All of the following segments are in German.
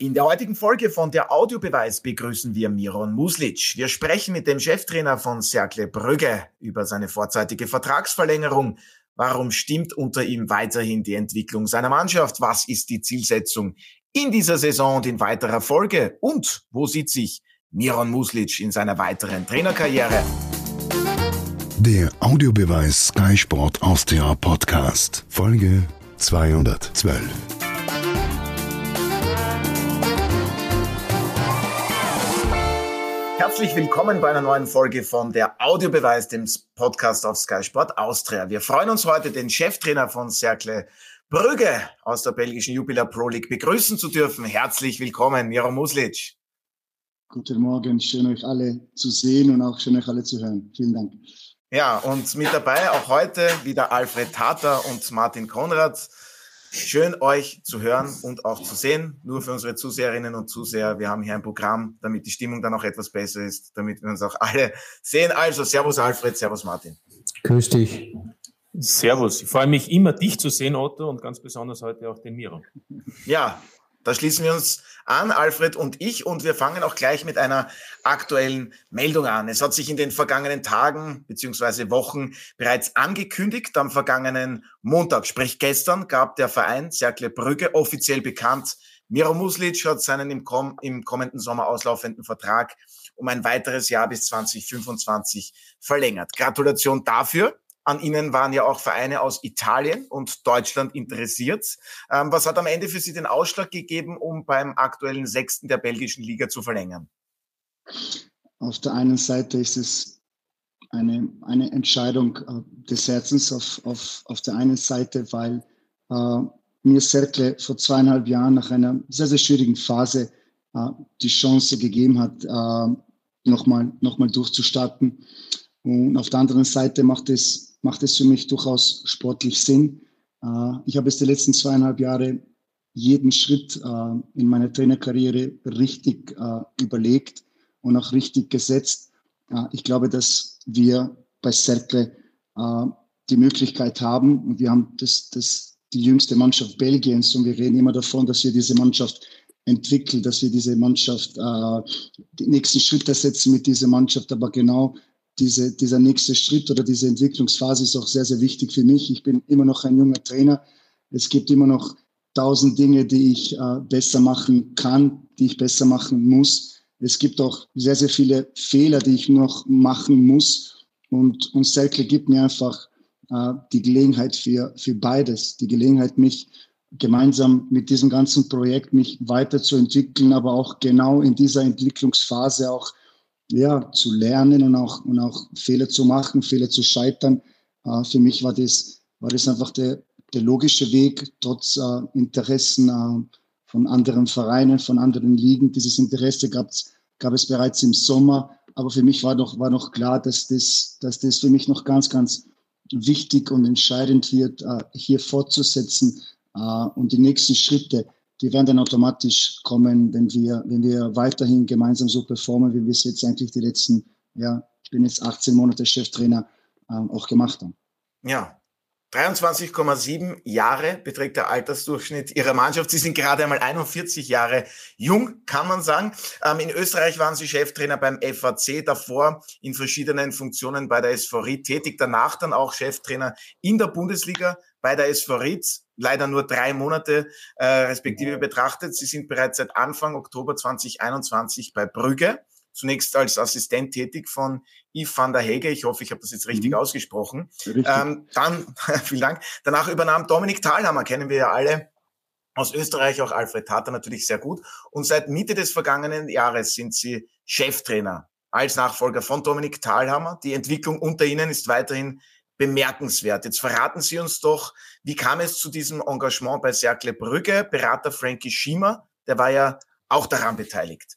In der heutigen Folge von der Audiobeweis begrüßen wir Miron Muslic. Wir sprechen mit dem Cheftrainer von Cercle Brügge über seine vorzeitige Vertragsverlängerung. Warum stimmt unter ihm weiterhin die Entwicklung seiner Mannschaft? Was ist die Zielsetzung in dieser Saison und in weiterer Folge? Und wo sieht sich Miron Muslic in seiner weiteren Trainerkarriere? Der Audiobeweis Sky Sport Austria Podcast, Folge 212. Herzlich willkommen bei einer neuen Folge von der Audiobeweis, dem Podcast auf Sky Sport Austria. Wir freuen uns heute, den Cheftrainer von Cercle Brügge aus der belgischen Jupiler Pro League begrüßen zu dürfen. Herzlich willkommen, Miro Muslic. Guten Morgen, schön euch alle zu sehen und auch schön euch alle zu hören. Vielen Dank. Ja, und mit dabei auch heute wieder Alfred Tater und Martin Konrad. Schön euch zu hören und auch zu sehen. Nur für unsere Zuseherinnen und Zuseher. Wir haben hier ein Programm, damit die Stimmung dann auch etwas besser ist, damit wir uns auch alle sehen. Also, Servus Alfred, Servus Martin. Grüß dich. Servus. Ich freue mich immer, dich zu sehen, Otto, und ganz besonders heute auch den Miro. Ja, da schließen wir uns an, Alfred und ich, und wir fangen auch gleich mit einer aktuellen Meldung an. Es hat sich in den vergangenen Tagen beziehungsweise Wochen bereits angekündigt. Am vergangenen Montag, sprich gestern, gab der Verein Cercle Brügge offiziell bekannt, Miro Muslic hat seinen im, kom im kommenden Sommer auslaufenden Vertrag um ein weiteres Jahr bis 2025 verlängert. Gratulation dafür. An Ihnen waren ja auch Vereine aus Italien und Deutschland interessiert. Ähm, was hat am Ende für Sie den Ausschlag gegeben, um beim aktuellen Sechsten der belgischen Liga zu verlängern? Auf der einen Seite ist es eine, eine Entscheidung äh, des Herzens auf, auf, auf der einen Seite, weil äh, mir Cercle vor zweieinhalb Jahren nach einer sehr, sehr schwierigen Phase äh, die Chance gegeben hat, äh, nochmal noch mal durchzustarten. Und auf der anderen Seite macht es macht es für mich durchaus sportlich Sinn. Äh, ich habe es die letzten zweieinhalb Jahre jeden Schritt äh, in meiner Trainerkarriere richtig äh, überlegt und auch richtig gesetzt. ich glaube, dass wir bei Cercle die Möglichkeit haben, und wir haben das, das, die jüngste Mannschaft Belgiens und wir reden immer davon, dass wir diese Mannschaft entwickeln, dass wir diese Mannschaft äh, die nächsten Schritte setzen mit dieser Mannschaft, aber genau diese, dieser nächste Schritt oder diese Entwicklungsphase ist auch sehr, sehr wichtig für mich. Ich bin immer noch ein junger Trainer. Es gibt immer noch tausend Dinge, die ich äh, besser machen kann, die ich besser machen muss. Es gibt auch sehr, sehr viele Fehler, die ich noch machen muss. Und, und Selke gibt mir einfach äh, die Gelegenheit für, für beides. Die Gelegenheit, mich gemeinsam mit diesem ganzen Projekt mich weiterzuentwickeln, aber auch genau in dieser Entwicklungsphase auch ja, zu lernen und auch, und auch Fehler zu machen, Fehler zu scheitern. Äh, für mich war das, war das einfach der, der logische Weg, trotz äh, Interessen äh, von anderen Vereinen, von anderen Ligen. Dieses Interesse gab, gab es bereits im Sommer. Aber für mich war doch, war noch klar, dass das, dass das für mich noch ganz, ganz wichtig und entscheidend wird, äh, hier fortzusetzen äh, und die nächsten Schritte die werden dann automatisch kommen, wenn wir, wenn wir weiterhin gemeinsam so performen, wie wir es jetzt eigentlich die letzten, ja, ich bin jetzt 18 Monate Cheftrainer, ähm, auch gemacht haben. Ja, 23,7 Jahre beträgt der Altersdurchschnitt Ihrer Mannschaft. Sie sind gerade einmal 41 Jahre jung, kann man sagen. Ähm, in Österreich waren Sie Cheftrainer beim FAC, davor in verschiedenen Funktionen bei der SV Ried tätig, danach dann auch Cheftrainer in der Bundesliga bei der SV Ried. Leider nur drei Monate äh, respektive betrachtet. Sie sind bereits seit Anfang Oktober 2021 bei Brügge zunächst als Assistent tätig von Yves van der Hege. Ich hoffe, ich habe das jetzt richtig mhm. ausgesprochen. Richtig. Ähm, dann, vielen Dank. Danach übernahm Dominik Thalhammer, kennen wir ja alle aus Österreich, auch Alfred Tater natürlich sehr gut. Und seit Mitte des vergangenen Jahres sind sie Cheftrainer als Nachfolger von Dominik Thalhammer. Die Entwicklung unter ihnen ist weiterhin bemerkenswert. Jetzt verraten Sie uns doch, wie kam es zu diesem Engagement bei Cercle Brügge? Berater Frankie Schiemer, der war ja auch daran beteiligt.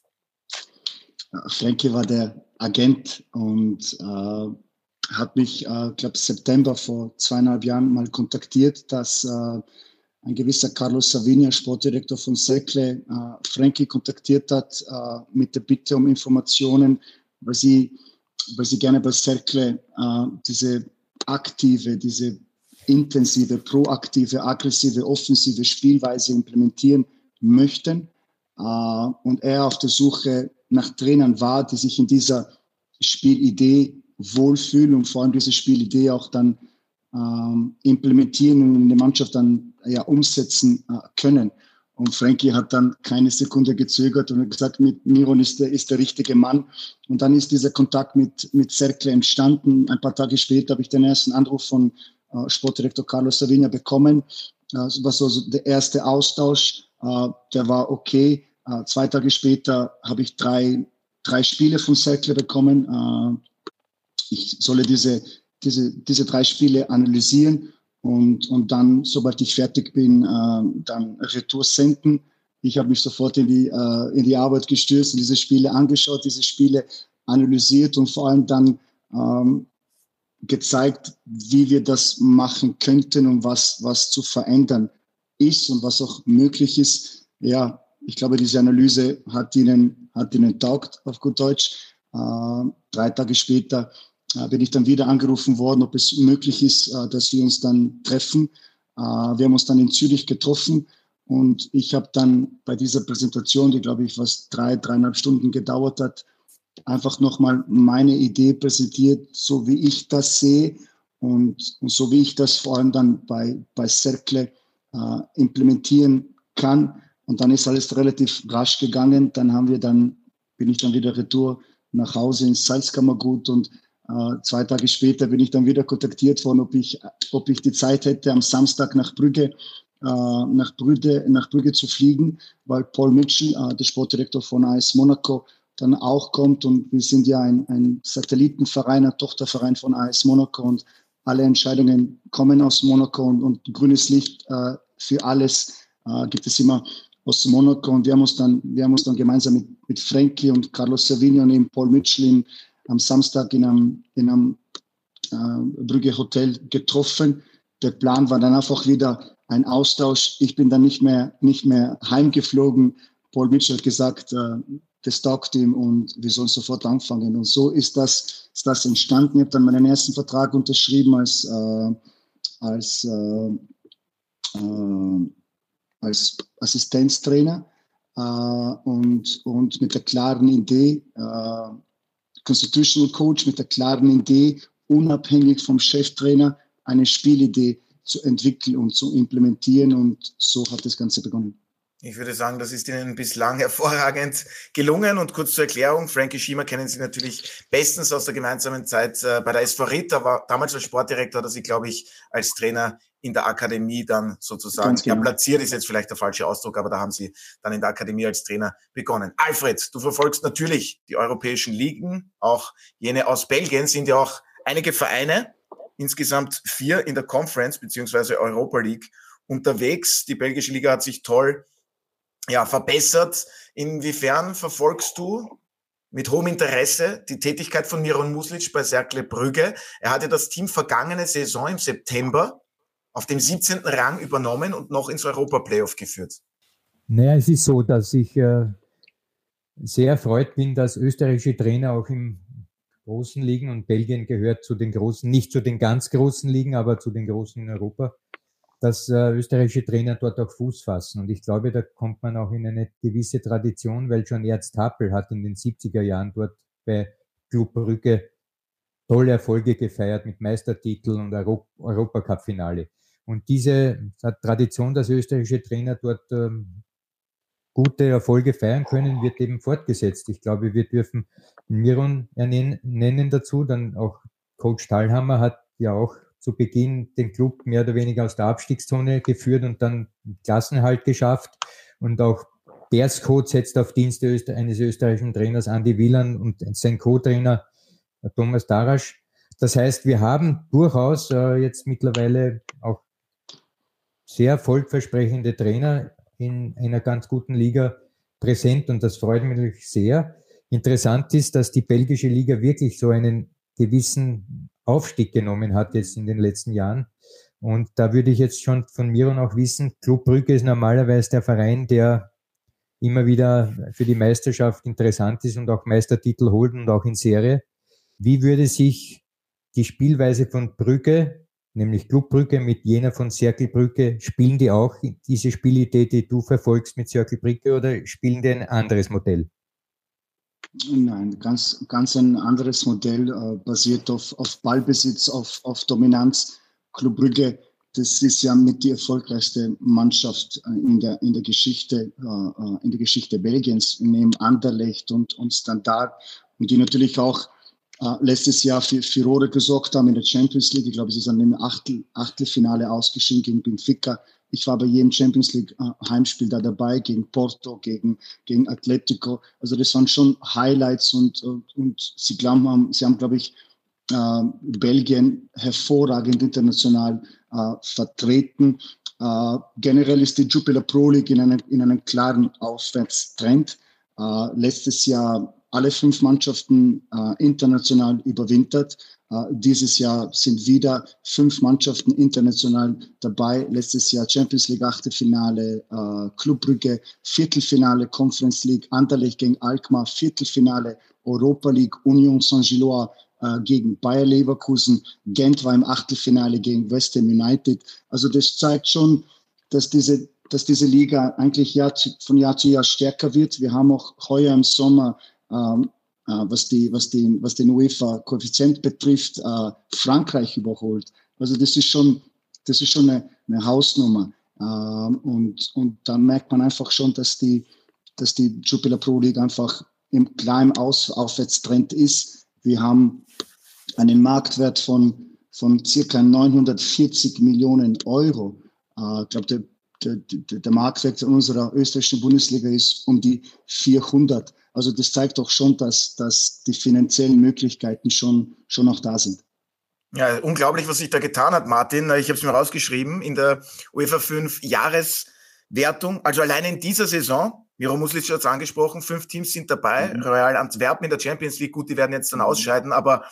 Frankie war der Agent und äh, hat mich, äh, glaube September vor zweieinhalb Jahren mal kontaktiert, dass äh, ein gewisser Carlos Savinia, Sportdirektor von Sekle, äh, Frankie kontaktiert hat äh, mit der Bitte um Informationen, weil sie, weil sie gerne bei Sekle äh, diese aktive, diese intensive, proaktive, aggressive, offensive Spielweise implementieren möchten äh, und er auf der Suche nach Trainern war, die sich in dieser Spielidee wohlfühlen und vor allem diese Spielidee auch dann ähm, implementieren und in der Mannschaft dann ja umsetzen äh, können. Und Frankie hat dann keine Sekunde gezögert und gesagt, mit Miron ist der, ist der richtige Mann. Und dann ist dieser Kontakt mit, mit Cercle entstanden. Ein paar Tage später habe ich den ersten Anruf von äh, Sportdirektor Carlos Savinia bekommen. Das war so der erste Austausch. Äh, der war okay. Äh, zwei Tage später habe ich drei, drei Spiele von Cercle bekommen. Äh, ich solle diese, diese, diese drei Spiele analysieren und, und dann, sobald ich fertig bin, äh, dann Retour senden. Ich habe mich sofort in die, äh, in die Arbeit gestürzt und diese Spiele angeschaut, diese Spiele analysiert und vor allem dann ähm, gezeigt, wie wir das machen könnten und was, was zu verändern ist und was auch möglich ist. Ja, ich glaube, diese Analyse hat ihnen, hat ihnen taugt, auf gut Deutsch. Äh, drei Tage später bin ich dann wieder angerufen worden, ob es möglich ist, äh, dass wir uns dann treffen. Äh, wir haben uns dann in Zürich getroffen und ich habe dann bei dieser Präsentation, die glaube ich fast drei, dreieinhalb Stunden gedauert hat, einfach nochmal meine Idee präsentiert, so wie ich das sehe und, und so wie ich das vor allem dann bei, bei Cercle äh, implementieren kann. Und dann ist alles relativ rasch gegangen. Dann haben wir dann, bin ich dann wieder retour nach Hause ins Salzkammergut und äh, zwei Tage später bin ich dann wieder kontaktiert worden, ob ich, ob ich die Zeit hätte, am Samstag nach Brügge, äh, nach Brügge, nach Brügge zu fliegen, weil Paul Mitchell, äh, der Sportdirektor von AS Monaco, dann auch kommt. Und wir sind ja ein, ein Satellitenverein, ein Tochterverein von AS Monaco und alle Entscheidungen kommen aus Monaco und, und grünes Licht äh, für alles äh, gibt es immer aus Monaco. Und wir haben uns dann, wir haben uns dann gemeinsam mit, mit Frankie und Carlos Savini und eben Paul Mitchell in, am Samstag in einem, in einem äh, Brügge Hotel getroffen. Der Plan war dann einfach wieder ein Austausch. Ich bin dann nicht mehr, nicht mehr heimgeflogen. Paul Mitchell hat gesagt, äh, das taugt ihm und wir sollen sofort anfangen. Und so ist das, ist das entstanden. Ich habe dann meinen ersten Vertrag unterschrieben als, äh, als, äh, äh, als Assistenztrainer äh, und, und mit der klaren Idee, äh, Constitutional Coach mit der klaren Idee, unabhängig vom Cheftrainer eine Spielidee zu entwickeln und zu implementieren. Und so hat das Ganze begonnen. Ich würde sagen, das ist Ihnen bislang hervorragend gelungen. Und kurz zur Erklärung, Frankie Schiemer kennen Sie natürlich bestens aus der gemeinsamen Zeit äh, bei der SV Ritt. Da war damals als Sportdirektor, hat er sich, glaube ich, als Trainer in der Akademie dann sozusagen genau. ja, platziert, ist jetzt vielleicht der falsche Ausdruck, aber da haben Sie dann in der Akademie als Trainer begonnen. Alfred, du verfolgst natürlich die europäischen Ligen, auch jene aus Belgien sind ja auch einige Vereine, insgesamt vier in der Conference beziehungsweise Europa League unterwegs. Die belgische Liga hat sich toll ja, verbessert. Inwiefern verfolgst du mit hohem Interesse die Tätigkeit von Miron Muslic bei Cercle Brügge? Er hatte das Team vergangene Saison im September auf dem 17. Rang übernommen und noch ins Europa-Playoff geführt. Naja, es ist so, dass ich äh, sehr erfreut bin, dass österreichische Trainer auch im großen Ligen und Belgien gehört zu den großen, nicht zu den ganz großen Ligen, aber zu den großen in Europa dass äh, österreichische Trainer dort auch Fuß fassen. Und ich glaube, da kommt man auch in eine gewisse Tradition, weil schon Ernst Happel hat in den 70er Jahren dort bei Club Brügge tolle Erfolge gefeiert mit Meistertitel und Euro Europacup-Finale. Und diese Tradition, dass österreichische Trainer dort ähm, gute Erfolge feiern können, wird eben fortgesetzt. Ich glaube, wir dürfen Miron nennen dazu, dann auch Coach Thalhammer hat ja auch zu Beginn den Club mehr oder weniger aus der Abstiegszone geführt und dann Klassenhalt geschafft. Und auch Berscode setzt auf Dienste eines österreichischen Trainers Andy Wieland und sein Co-Trainer äh, Thomas Darasch. Das heißt, wir haben durchaus äh, jetzt mittlerweile auch sehr erfolgversprechende Trainer in einer ganz guten Liga präsent und das freut mich sehr. Interessant ist, dass die belgische Liga wirklich so einen gewissen Aufstieg genommen hat jetzt in den letzten Jahren. Und da würde ich jetzt schon von Miron auch wissen, Club Brügge ist normalerweise der Verein, der immer wieder für die Meisterschaft interessant ist und auch Meistertitel holt und auch in Serie. Wie würde sich die Spielweise von Brügge nämlich Clubbrücke mit jener von Cercle Brücke. Spielen die auch diese Spielidee, die du verfolgst mit Cercle Brücke oder spielen die ein anderes Modell? Nein, ganz, ganz ein anderes Modell, äh, basiert auf, auf Ballbesitz, auf, auf Dominanz. Club Brügge, das ist ja mit die erfolgreichste Mannschaft äh, in der, in der Geschichte, äh, äh, in der Geschichte Belgiens, neben Anderlecht und, und Standard. Und die natürlich auch äh, letztes Jahr für Furore gesorgt haben in der Champions League. Ich glaube, sie sind im Achtel, Achtelfinale ausgeschieden gegen Benfica. Ich war bei jedem Champions League äh, Heimspiel da dabei, gegen Porto, gegen, gegen Atletico. Also das waren schon Highlights und, und, und sie glauben, sie haben, glaube ich, äh, Belgien hervorragend international äh, vertreten. Äh, generell ist die Jupiler Pro League in, einem, in einem klaren Aufwärtstrend. Äh, letztes Jahr alle fünf Mannschaften äh, international überwintert. Äh, dieses Jahr sind wieder fünf Mannschaften international dabei. Letztes Jahr Champions League Achtelfinale, äh, Clubbrücke, Viertelfinale Conference League, Anderlecht gegen Alkmaar, Viertelfinale Europa League, Union Saint-Gilloise äh, gegen Bayer Leverkusen, Gent war im Achtelfinale gegen West Ham United. Also das zeigt schon, dass diese dass diese Liga eigentlich Jahr zu, von Jahr zu Jahr stärker wird. Wir haben auch heuer im Sommer ähm, äh, was, die, was, die, was den UEFA-Koeffizient betrifft, äh, Frankreich überholt. Also das ist schon, das ist schon eine, eine Hausnummer. Ähm, und, und da merkt man einfach schon, dass die, dass die Jupiler Pro League einfach im kleinen Aus Aufwärtstrend ist. Wir haben einen Marktwert von, von circa 940 Millionen Euro. Äh, ich glaube, der, der, der Marktwert unserer österreichischen Bundesliga ist um die 400. Also das zeigt doch schon, dass, dass die finanziellen Möglichkeiten schon, schon auch da sind. Ja, unglaublich, was sich da getan hat, Martin. Ich habe es mir rausgeschrieben in der UEFA 5 Jahreswertung. Also allein in dieser Saison, Miro Muslic hat es angesprochen, fünf Teams sind dabei. Mhm. Royal Antwerpen in der Champions League, gut, die werden jetzt dann mhm. ausscheiden, aber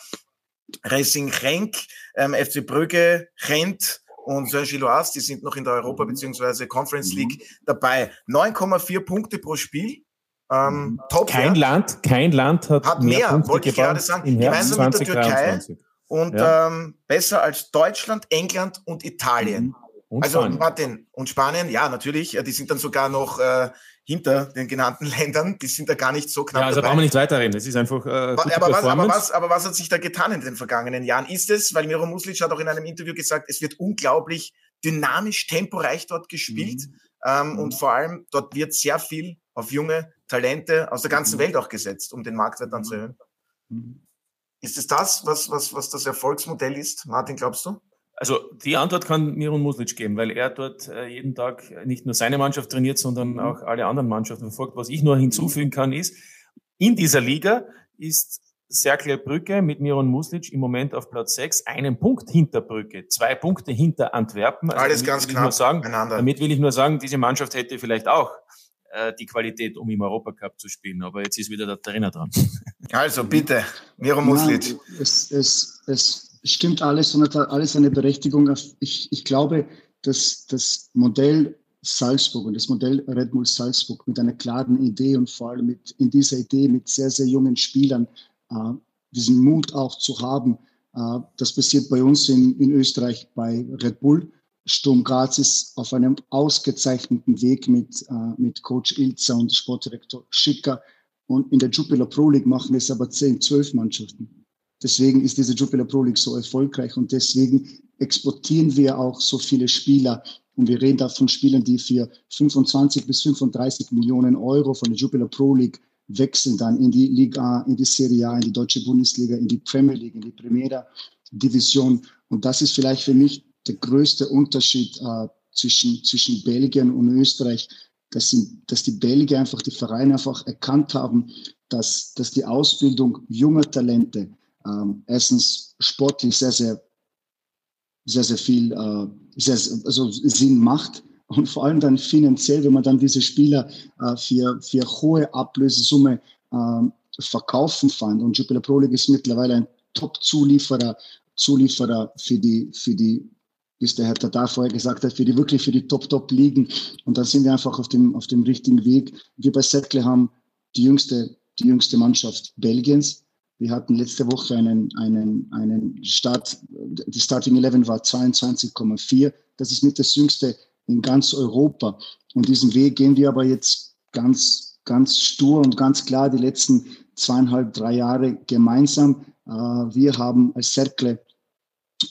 Racing Renk, ähm, FC Brügge, Gent, und Saint-Gilloise, die sind noch in der Europa- mhm. bzw. Conference mhm. League dabei. 9,4 Punkte pro Spiel. Ähm, mhm. top kein Land, kein Land hat, hat mehr, mehr wollte ich gerade sagen. Gemeinsam mit der Türkei und ja. ähm, besser als Deutschland, England und Italien. Mhm. Und also Spanien. Martin und Spanien, ja natürlich, die sind dann sogar noch äh, hinter den genannten Ländern, die sind da gar nicht so knapp. Ja, also dabei. brauchen wir nicht weiterreden. Das ist einfach. Äh, aber, was, aber, was, aber was hat sich da getan in den vergangenen Jahren? Ist es, weil Miro Muslic hat auch in einem Interview gesagt, es wird unglaublich dynamisch, temporeich dort gespielt. Mhm. Ähm, mhm. Und vor allem, dort wird sehr viel auf junge Talente aus der ganzen mhm. Welt auch gesetzt, um den Marktwert dann zu erhöhen. Mhm. Ist es das, was, was, was das Erfolgsmodell ist? Martin, glaubst du? Also die Antwort kann Miron Muslic geben, weil er dort äh, jeden Tag nicht nur seine Mannschaft trainiert, sondern mhm. auch alle anderen Mannschaften verfolgt. Was ich nur hinzufügen kann, ist, in dieser Liga ist Cercle Brücke mit Miron Muslic im Moment auf Platz 6, einen Punkt hinter Brücke, zwei Punkte hinter Antwerpen. Also Alles ganz klar. Damit will ich nur sagen, diese Mannschaft hätte vielleicht auch äh, die Qualität, um im Europacup zu spielen. Aber jetzt ist wieder der Trainer dran. Also bitte, Miro Muslic. Ja, es, es, es stimmt alles und hat alles eine Berechtigung. Ich, ich glaube, dass das Modell Salzburg und das Modell Red Bull Salzburg mit einer klaren Idee und vor allem mit, in dieser Idee mit sehr, sehr jungen Spielern äh, diesen Mut auch zu haben. Äh, das passiert bei uns in, in Österreich bei Red Bull. Sturm Graz ist auf einem ausgezeichneten Weg mit, äh, mit Coach Ilzer und Sportdirektor Schicker. Und in der Jupiler Pro League machen es aber 10, 12 Mannschaften. Deswegen ist diese Jupiler Pro League so erfolgreich und deswegen exportieren wir auch so viele Spieler. Und wir reden da von Spielern, die für 25 bis 35 Millionen Euro von der Jupiler Pro League wechseln dann in die Liga, in die Serie A, in die deutsche Bundesliga, in die Premier League, in die Primera Division. Und das ist vielleicht für mich der größte Unterschied äh, zwischen, zwischen Belgien und Österreich, dass, sie, dass die Belgier einfach, die Vereine einfach erkannt haben, dass, dass die Ausbildung junger Talente ähm, erstens sportlich sehr, sehr, sehr, sehr viel äh, sehr, also Sinn macht und vor allem dann finanziell, wenn man dann diese Spieler äh, für, für hohe Ablösesumme äh, verkaufen fand. Und Jupiler Pro League ist mittlerweile ein Top-Zulieferer Zulieferer für die, für die wie es der Herr Tata vorher gesagt hat, für die wirklich für die Top-Top-Ligen. Und da sind wir einfach auf dem, auf dem richtigen Weg. Wir bei Säckle haben die jüngste, die jüngste Mannschaft Belgiens. Wir hatten letzte Woche einen, einen, einen Start, die Starting 11 war 22,4. Das ist mit das jüngste in ganz Europa. Und diesen Weg gehen wir aber jetzt ganz, ganz stur und ganz klar die letzten zweieinhalb, drei Jahre gemeinsam. Äh, wir haben als Cercle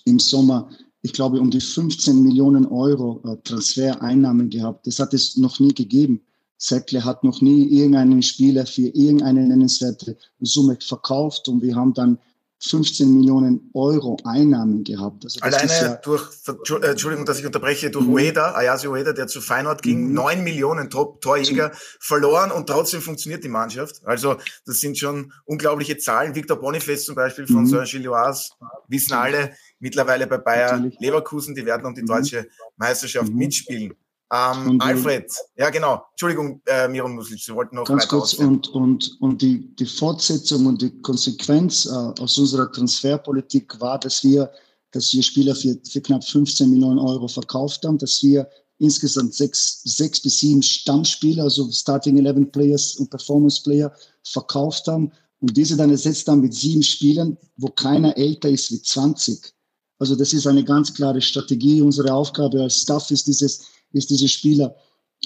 im Sommer, ich glaube, um die 15 Millionen Euro äh, Transfereinnahmen gehabt. Das hat es noch nie gegeben. Cercle hat noch nie irgendeinen Spieler für irgendeine nennenswerte Summe verkauft und wir haben dann 15 Millionen Euro Einnahmen gehabt. Also Alleine ja durch, äh, Entschuldigung, dass ich unterbreche, durch mhm. Ueda, Ayasi Ueda, der zu Feyenoord ging, mhm. 9 Millionen Top Torjäger verloren und trotzdem funktioniert die Mannschaft. Also das sind schon unglaubliche Zahlen. Victor Boniface zum Beispiel von mhm. Saint-Gilloise, wissen alle, mittlerweile bei Bayer Natürlich. Leverkusen, die werden um die mhm. deutsche Meisterschaft mhm. mitspielen. Ähm, Alfred, ja genau. Entschuldigung, äh, Miron Muslic, Sie wollten noch ganz kurz und, und, und die, die Fortsetzung und die Konsequenz äh, aus unserer Transferpolitik war, dass wir, dass wir Spieler für, für knapp 15 Millionen Euro verkauft haben, dass wir insgesamt sechs, sechs bis sieben Stammspieler, also Starting 11 Players und Performance Player verkauft haben und diese dann ersetzt haben mit sieben Spielern, wo keiner älter ist wie 20. Also das ist eine ganz klare Strategie. Unsere Aufgabe als Staff ist dieses ist diese Spieler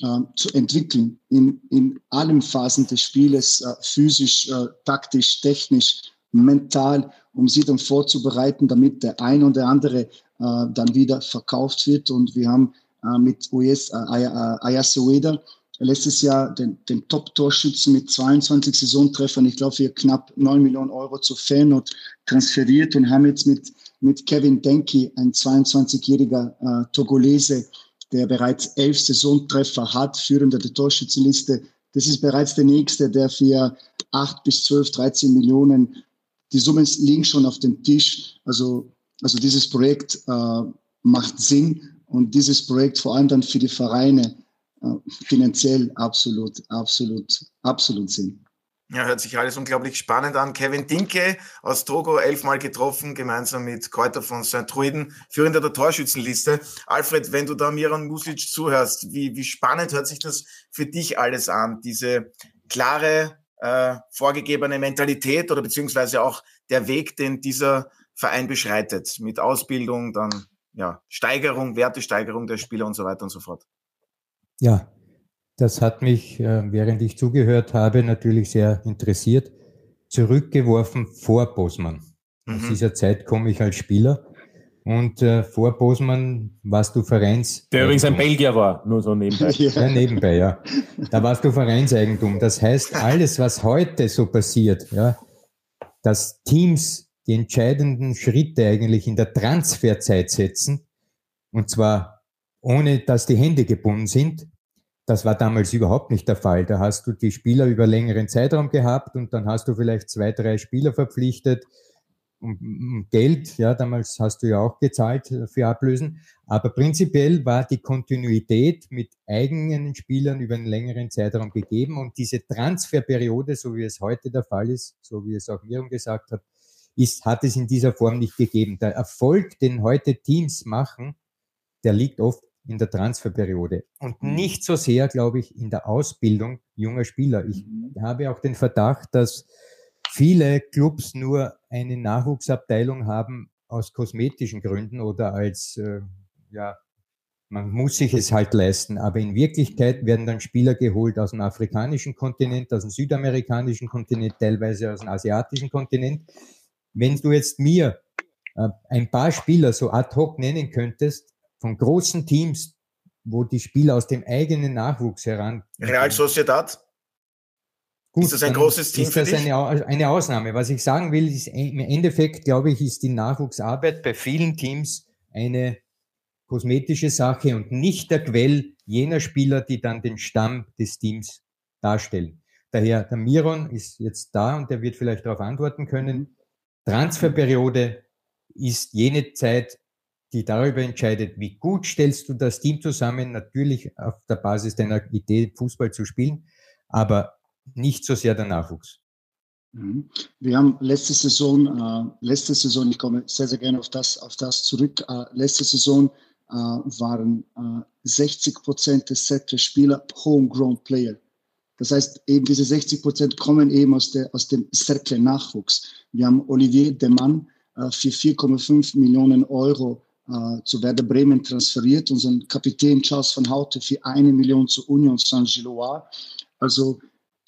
äh, zu entwickeln in, in allen Phasen des Spieles, äh, physisch, äh, taktisch, technisch, mental, um sie dann vorzubereiten, damit der eine und der andere äh, dann wieder verkauft wird. Und wir haben äh, mit US äh, Ayase Ueda letztes Jahr den, den Top-Torschützen mit 22 Saisontreffern, ich glaube, für knapp 9 Millionen Euro zu Feyenoord transferiert und haben jetzt mit, mit Kevin Denki, ein 22-jähriger äh, Togolese, der bereits elf Saisontreffer hat, führender der Torschützenliste. Das ist bereits der nächste, der für acht bis zwölf, 13 Millionen, die Summen liegen schon auf dem Tisch. Also, also dieses Projekt äh, macht Sinn und dieses Projekt vor allem dann für die Vereine äh, finanziell absolut, absolut, absolut Sinn. Ja, hört sich alles unglaublich spannend an. Kevin Dinke aus Togo elfmal getroffen, gemeinsam mit Kräuter von St. Truiden, führender der Torschützenliste. Alfred, wenn du da Miran Muslic zuhörst, wie, wie spannend hört sich das für dich alles an? Diese klare, äh, vorgegebene Mentalität oder beziehungsweise auch der Weg, den dieser Verein beschreitet, mit Ausbildung, dann ja, Steigerung, Wertesteigerung der Spieler und so weiter und so fort. Ja, das hat mich, äh, während ich zugehört habe, natürlich sehr interessiert. Zurückgeworfen vor Bosman. Mhm. Aus dieser Zeit komme ich als Spieler. Und äh, vor Bosman warst du Vereins. Der übrigens ein Belgier war, nur so nebenbei. ja, nebenbei, ja. Da warst du Vereinseigentum. Das heißt, alles, was heute so passiert, ja, dass Teams die entscheidenden Schritte eigentlich in der Transferzeit setzen, und zwar ohne dass die Hände gebunden sind, das war damals überhaupt nicht der Fall. Da hast du die Spieler über längeren Zeitraum gehabt und dann hast du vielleicht zwei, drei Spieler verpflichtet Geld. Ja, damals hast du ja auch gezahlt für Ablösen. Aber prinzipiell war die Kontinuität mit eigenen Spielern über einen längeren Zeitraum gegeben und diese Transferperiode, so wie es heute der Fall ist, so wie es auch Mirum gesagt hat, ist, hat es in dieser Form nicht gegeben. Der Erfolg, den heute Teams machen, der liegt oft in der Transferperiode und mhm. nicht so sehr, glaube ich, in der Ausbildung junger Spieler. Ich mhm. habe auch den Verdacht, dass viele Clubs nur eine Nachwuchsabteilung haben aus kosmetischen Gründen oder als, äh, ja, man muss sich es halt leisten. Aber in Wirklichkeit werden dann Spieler geholt aus dem afrikanischen Kontinent, aus dem südamerikanischen Kontinent, teilweise aus dem asiatischen Kontinent. Wenn du jetzt mir äh, ein paar Spieler so ad hoc nennen könntest, von großen Teams, wo die Spieler aus dem eigenen Nachwuchs heran. Real Sociedad? Gut, ist das ein großes Team ist das für dich? Eine, eine Ausnahme. Was ich sagen will, ist im Endeffekt, glaube ich, ist die Nachwuchsarbeit bei vielen Teams eine kosmetische Sache und nicht der Quell jener Spieler, die dann den Stamm des Teams darstellen. Daher, der Miron ist jetzt da und der wird vielleicht darauf antworten können. Transferperiode ist jene Zeit, die darüber entscheidet, wie gut stellst du das Team zusammen, natürlich auf der Basis deiner Idee, Fußball zu spielen, aber nicht so sehr der Nachwuchs. Mhm. Wir haben letzte Saison, äh, letzte Saison, ich komme sehr, sehr gerne auf das, auf das zurück, äh, letzte Saison äh, waren 60 äh, Prozent des Set der Spieler Homegrown Player. Das heißt, eben diese 60 Prozent kommen eben aus, der, aus dem Cercle-Nachwuchs. Wir haben Olivier Demann äh, für 4,5 Millionen Euro äh, zu Werder Bremen transferiert, unseren Kapitän Charles van Houte für eine Million zu Union Saint-Gilloise. Also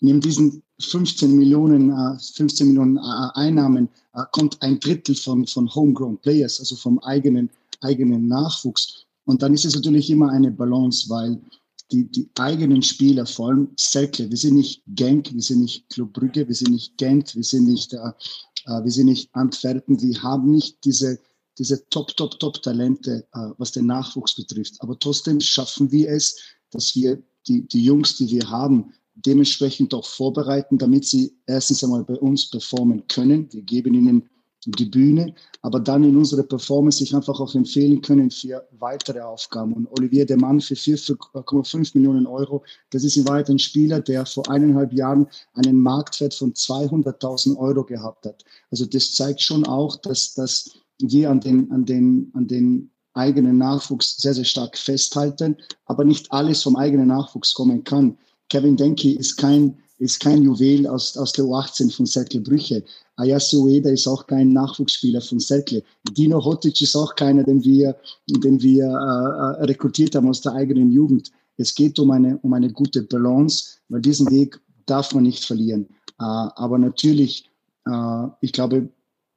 neben diesen 15 Millionen, 15 äh, Millionen Einnahmen kommt ein Drittel von, von Homegrown Players, also vom eigenen, eigenen Nachwuchs. Und dann ist es natürlich immer eine Balance, weil die, die eigenen Spieler, vor allem Cercle, wir sind nicht Genk, wir sind nicht Club Brügge, wir sind nicht Gent, wir sind nicht, äh, wir sind nicht Antwerpen, wir haben nicht diese, diese Top, Top, Top Talente, äh, was den Nachwuchs betrifft. Aber trotzdem schaffen wir es, dass wir die, die Jungs, die wir haben, dementsprechend auch vorbereiten, damit sie erstens einmal bei uns performen können. Wir geben ihnen die Bühne, aber dann in unserer Performance sich einfach auch empfehlen können für weitere Aufgaben. Und Olivier der Mann für 4,5 Millionen Euro, das ist in Wahrheit ein Spieler, der vor eineinhalb Jahren einen Marktwert von 200.000 Euro gehabt hat. Also das zeigt schon auch, dass, dass wir an den, an, den, an den eigenen Nachwuchs sehr, sehr stark festhalten, aber nicht alles vom eigenen Nachwuchs kommen kann. Kevin Denke ist kein, ist kein Juwel aus, aus der U18 von Cercle Brüche. Ayasu Ueda ist auch kein Nachwuchsspieler von Cercle. Dino Hotic ist auch keiner, den wir, den wir äh, äh, rekrutiert haben aus der eigenen Jugend. Es geht um eine, um eine gute Balance, weil diesen Weg darf man nicht verlieren. Äh, aber natürlich, äh, ich glaube,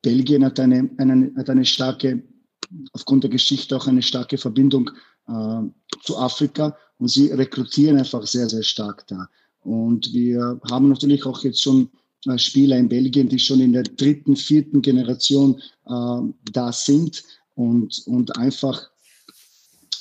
Belgien hat eine, eine, hat eine starke, aufgrund der Geschichte auch eine starke Verbindung äh, zu Afrika und sie rekrutieren einfach sehr, sehr stark da. Und wir haben natürlich auch jetzt schon äh, Spieler in Belgien, die schon in der dritten, vierten Generation äh, da sind und, und einfach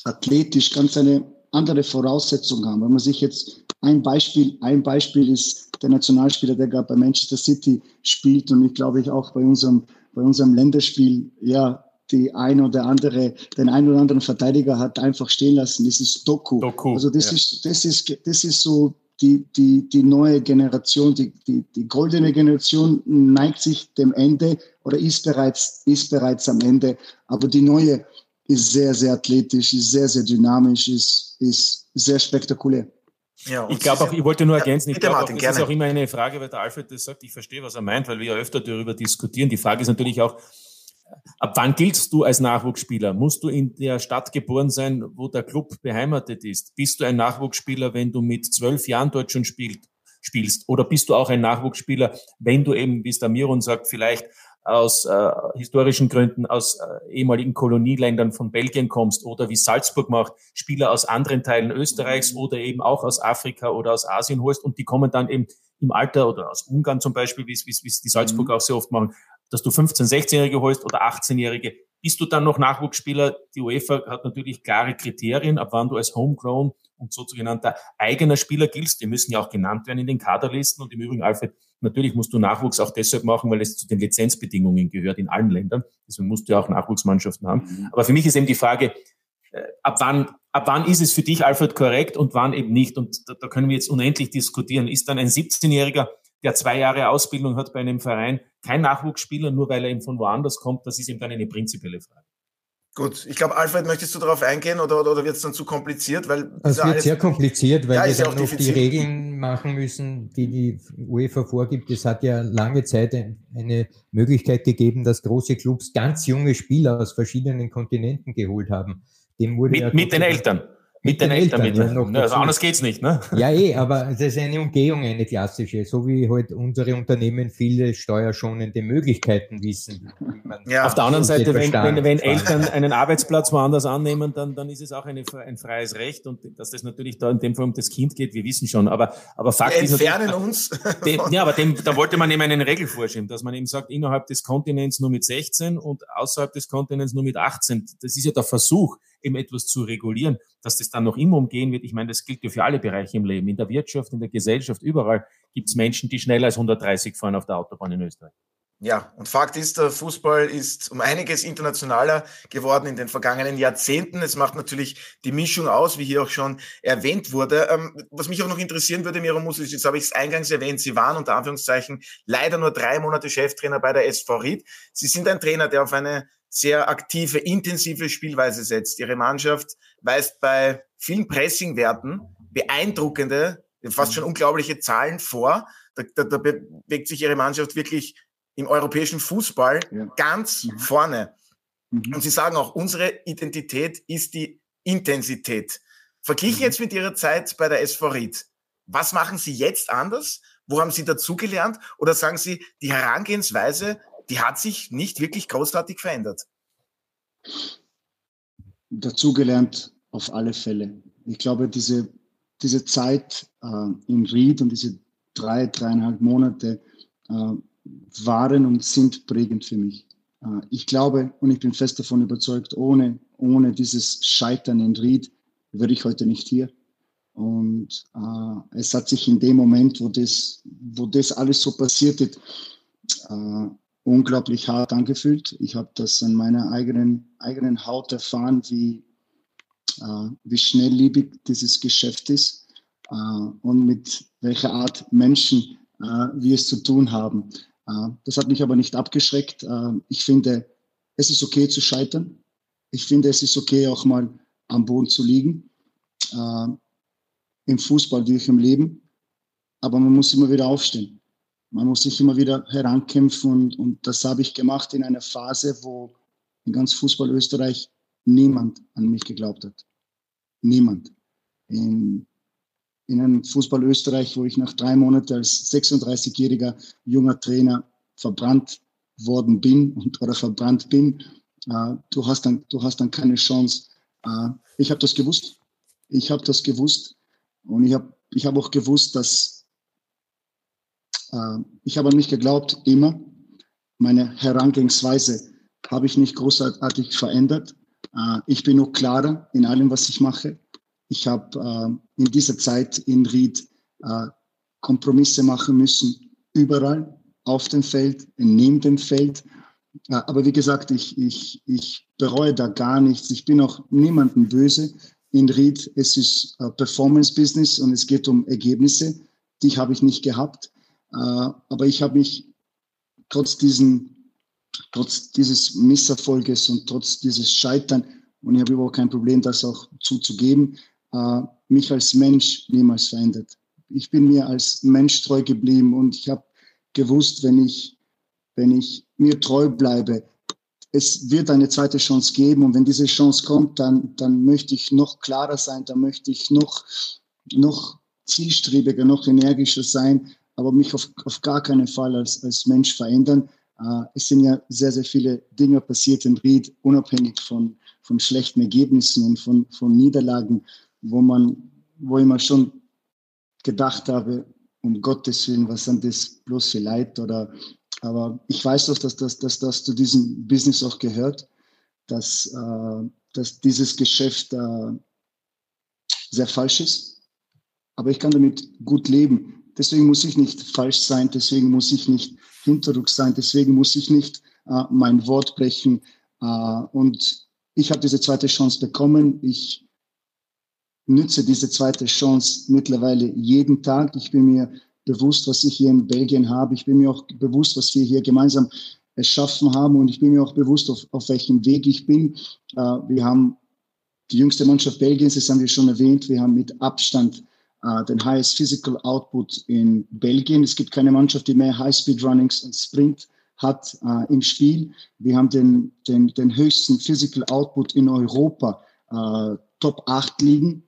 athletisch ganz eine andere Voraussetzung haben. Wenn man sich jetzt ein Beispiel, ein Beispiel ist der Nationalspieler, der gerade bei Manchester City spielt und ich glaube ich auch bei unserem, bei unserem Länderspiel, ja, die ein oder andere, den einen oder anderen Verteidiger hat einfach stehen lassen. Das ist Doku. Doku also das ja. ist, das ist, das ist so die, die, die neue Generation, die, die, die goldene Generation neigt sich dem Ende oder ist bereits, ist bereits am Ende. Aber die neue ist sehr, sehr athletisch, ist sehr, sehr dynamisch, ist, ist sehr spektakulär. Ja, ich glaube auch, ich wollte nur ergänzen, ich glaube auch, das gerne. ist auch immer eine Frage, weil der Alfred das sagt, ich verstehe, was er meint, weil wir ja öfter darüber diskutieren. Die Frage ist natürlich auch, Ab wann giltst du als Nachwuchsspieler? Musst du in der Stadt geboren sein, wo der Club beheimatet ist? Bist du ein Nachwuchsspieler, wenn du mit zwölf Jahren dort schon spielt, spielst? Oder bist du auch ein Nachwuchsspieler, wenn du eben, wie es der Miron sagt, vielleicht aus äh, historischen Gründen aus äh, ehemaligen Kolonieländern von Belgien kommst oder wie Salzburg macht, Spieler aus anderen Teilen Österreichs oder eben auch aus Afrika oder aus Asien holst und die kommen dann eben im Alter oder aus Ungarn zum Beispiel, wie es die Salzburg mhm. auch sehr oft machen, dass du 15-, 16-Jährige holst oder 18-Jährige, bist du dann noch Nachwuchsspieler? Die UEFA hat natürlich klare Kriterien, ab wann du als Homegrown und so zu genannter eigener Spieler giltst. Die müssen ja auch genannt werden in den Kaderlisten. Und im Übrigen, Alfred, natürlich musst du Nachwuchs auch deshalb machen, weil es zu den Lizenzbedingungen gehört in allen Ländern. Deswegen musst du ja auch Nachwuchsmannschaften haben. Mhm. Aber für mich ist eben die Frage, äh, ab wann, ab wann ist es für dich, Alfred, korrekt und wann eben nicht? Und da, da können wir jetzt unendlich diskutieren. Ist dann ein 17-Jähriger der zwei Jahre Ausbildung hat bei einem Verein, kein Nachwuchsspieler, nur weil er eben von woanders kommt, das ist eben dann eine prinzipielle Frage. Gut, ich glaube, Alfred, möchtest du darauf eingehen oder, oder, oder wird es dann zu kompliziert? Weil es wird sehr kompliziert, weil ja, wir dann noch die Regeln machen müssen, die die UEFA vorgibt. Es hat ja lange Zeit eine Möglichkeit gegeben, dass große Clubs ganz junge Spieler aus verschiedenen Kontinenten geholt haben. Dem wurde mit, ja mit den Eltern. Mit, den, Eltern, Eltern mit. Ja, noch also anders geht's nicht, ne? Ja, eh, aber das ist eine Umgehung, eine klassische, so wie halt unsere Unternehmen viele steuerschonende Möglichkeiten wissen. Ja. Auf der anderen Seite, wenn, wenn, wenn Eltern einen Arbeitsplatz woanders annehmen, dann, dann ist es auch eine, ein freies Recht und dass das natürlich da in dem Fall um das Kind geht, wir wissen schon, aber, aber Fakt wir entfernen ist uns. Dem, ja, aber dem, da wollte man eben einen Regel vorschieben, dass man eben sagt, innerhalb des Kontinents nur mit 16 und außerhalb des Kontinents nur mit 18. Das ist ja der Versuch, eben etwas zu regulieren, dass das dann noch immer umgehen wird. Ich meine, das gilt ja für alle Bereiche im Leben. In der Wirtschaft, in der Gesellschaft, überall gibt es Menschen, die schneller als 130 fahren auf der Autobahn in Österreich. Ja, und Fakt ist, der Fußball ist um einiges internationaler geworden in den vergangenen Jahrzehnten. Es macht natürlich die Mischung aus, wie hier auch schon erwähnt wurde. Ähm, was mich auch noch interessieren würde, Miro Musil, jetzt habe ich es eingangs erwähnt, Sie waren unter Anführungszeichen leider nur drei Monate Cheftrainer bei der SV Ried. Sie sind ein Trainer, der auf eine sehr aktive, intensive Spielweise setzt. Ihre Mannschaft weist bei vielen Pressingwerten beeindruckende fast schon unglaubliche Zahlen vor. Da, da, da bewegt sich ihre Mannschaft wirklich im europäischen Fußball ja. ganz mhm. vorne. Mhm. Und sie sagen auch, unsere Identität ist die Intensität. Verglichen mhm. jetzt mit Ihrer Zeit bei der SV Ried, was machen Sie jetzt anders? Wo haben Sie dazugelernt? Oder sagen Sie, die Herangehensweise, die hat sich nicht wirklich großartig verändert? Dazugelernt auf alle Fälle. Ich glaube, diese, diese Zeit äh, in Ried und diese drei, dreieinhalb Monate äh, waren und sind prägend für mich. Äh, ich glaube und ich bin fest davon überzeugt, ohne, ohne dieses Scheitern in Ried wäre ich heute nicht hier. Und äh, es hat sich in dem Moment, wo das, wo das alles so passiert ist, äh, unglaublich hart angefühlt. Ich habe das an meiner eigenen, eigenen Haut erfahren, wie, äh, wie schnelllebig dieses Geschäft ist äh, und mit welcher Art Menschen äh, wir es zu tun haben. Äh, das hat mich aber nicht abgeschreckt. Äh, ich finde, es ist okay zu scheitern. Ich finde, es ist okay, auch mal am Boden zu liegen. Äh, Im Fußball wie im Leben. Aber man muss immer wieder aufstehen. Man muss sich immer wieder herankämpfen. Und, und das habe ich gemacht in einer Phase, wo in ganz Fußball Österreich niemand an mich geglaubt hat. Niemand. In, in einem Fußball Österreich, wo ich nach drei Monaten als 36-jähriger junger Trainer verbrannt worden bin und, oder verbrannt bin, äh, du, hast dann, du hast dann keine Chance. Äh, ich habe das gewusst. Ich habe das gewusst und ich habe ich hab auch gewusst, dass äh, ich habe an mich geglaubt, immer. Meine Herangehensweise habe ich nicht großartig verändert. Äh, ich bin nur klarer in allem, was ich mache. Ich habe äh, in dieser Zeit in Ried äh, Kompromisse machen müssen, überall, auf dem Feld, neben dem Feld. Äh, aber wie gesagt, ich, ich, ich bereue da gar nichts. Ich bin auch niemandem böse. In Ried, es ist äh, Performance-Business und es geht um Ergebnisse. Die habe ich nicht gehabt. Äh, aber ich habe mich trotz diesen, trotz dieses Misserfolges und trotz dieses Scheitern, und ich habe überhaupt kein Problem, das auch zuzugeben, äh, mich als Mensch niemals verändert. Ich bin mir als Mensch treu geblieben und ich habe gewusst, wenn ich, wenn ich mir treu bleibe, es wird eine zweite Chance geben und wenn diese Chance kommt, dann, dann möchte ich noch klarer sein, dann möchte ich noch, noch zielstrebiger, noch energischer sein, aber mich auf, auf gar keinen Fall als, als Mensch verändern. Äh, es sind ja sehr, sehr viele Dinge passiert in Ried, unabhängig von, von schlechten Ergebnissen und von, von Niederlagen wo man, wo ich mir schon gedacht habe, um Gottes Willen, was sind das bloß für Leid oder, aber ich weiß doch, dass das, dass das zu diesem Business auch gehört, dass, äh, dass dieses Geschäft äh, sehr falsch ist, aber ich kann damit gut leben. Deswegen muss ich nicht falsch sein, deswegen muss ich nicht hinterrücks sein, deswegen muss ich nicht äh, mein Wort brechen. Äh, und ich habe diese zweite Chance bekommen. Ich nütze diese zweite Chance mittlerweile jeden Tag. Ich bin mir bewusst, was ich hier in Belgien habe. Ich bin mir auch bewusst, was wir hier gemeinsam erschaffen haben. Und ich bin mir auch bewusst, auf, auf welchem Weg ich bin. Äh, wir haben die jüngste Mannschaft Belgiens, das haben wir schon erwähnt. Wir haben mit Abstand äh, den highest physical output in Belgien. Es gibt keine Mannschaft, die mehr High-Speed Runnings und Sprint hat äh, im Spiel. Wir haben den, den, den höchsten physical output in Europa, äh, Top 8 liegen.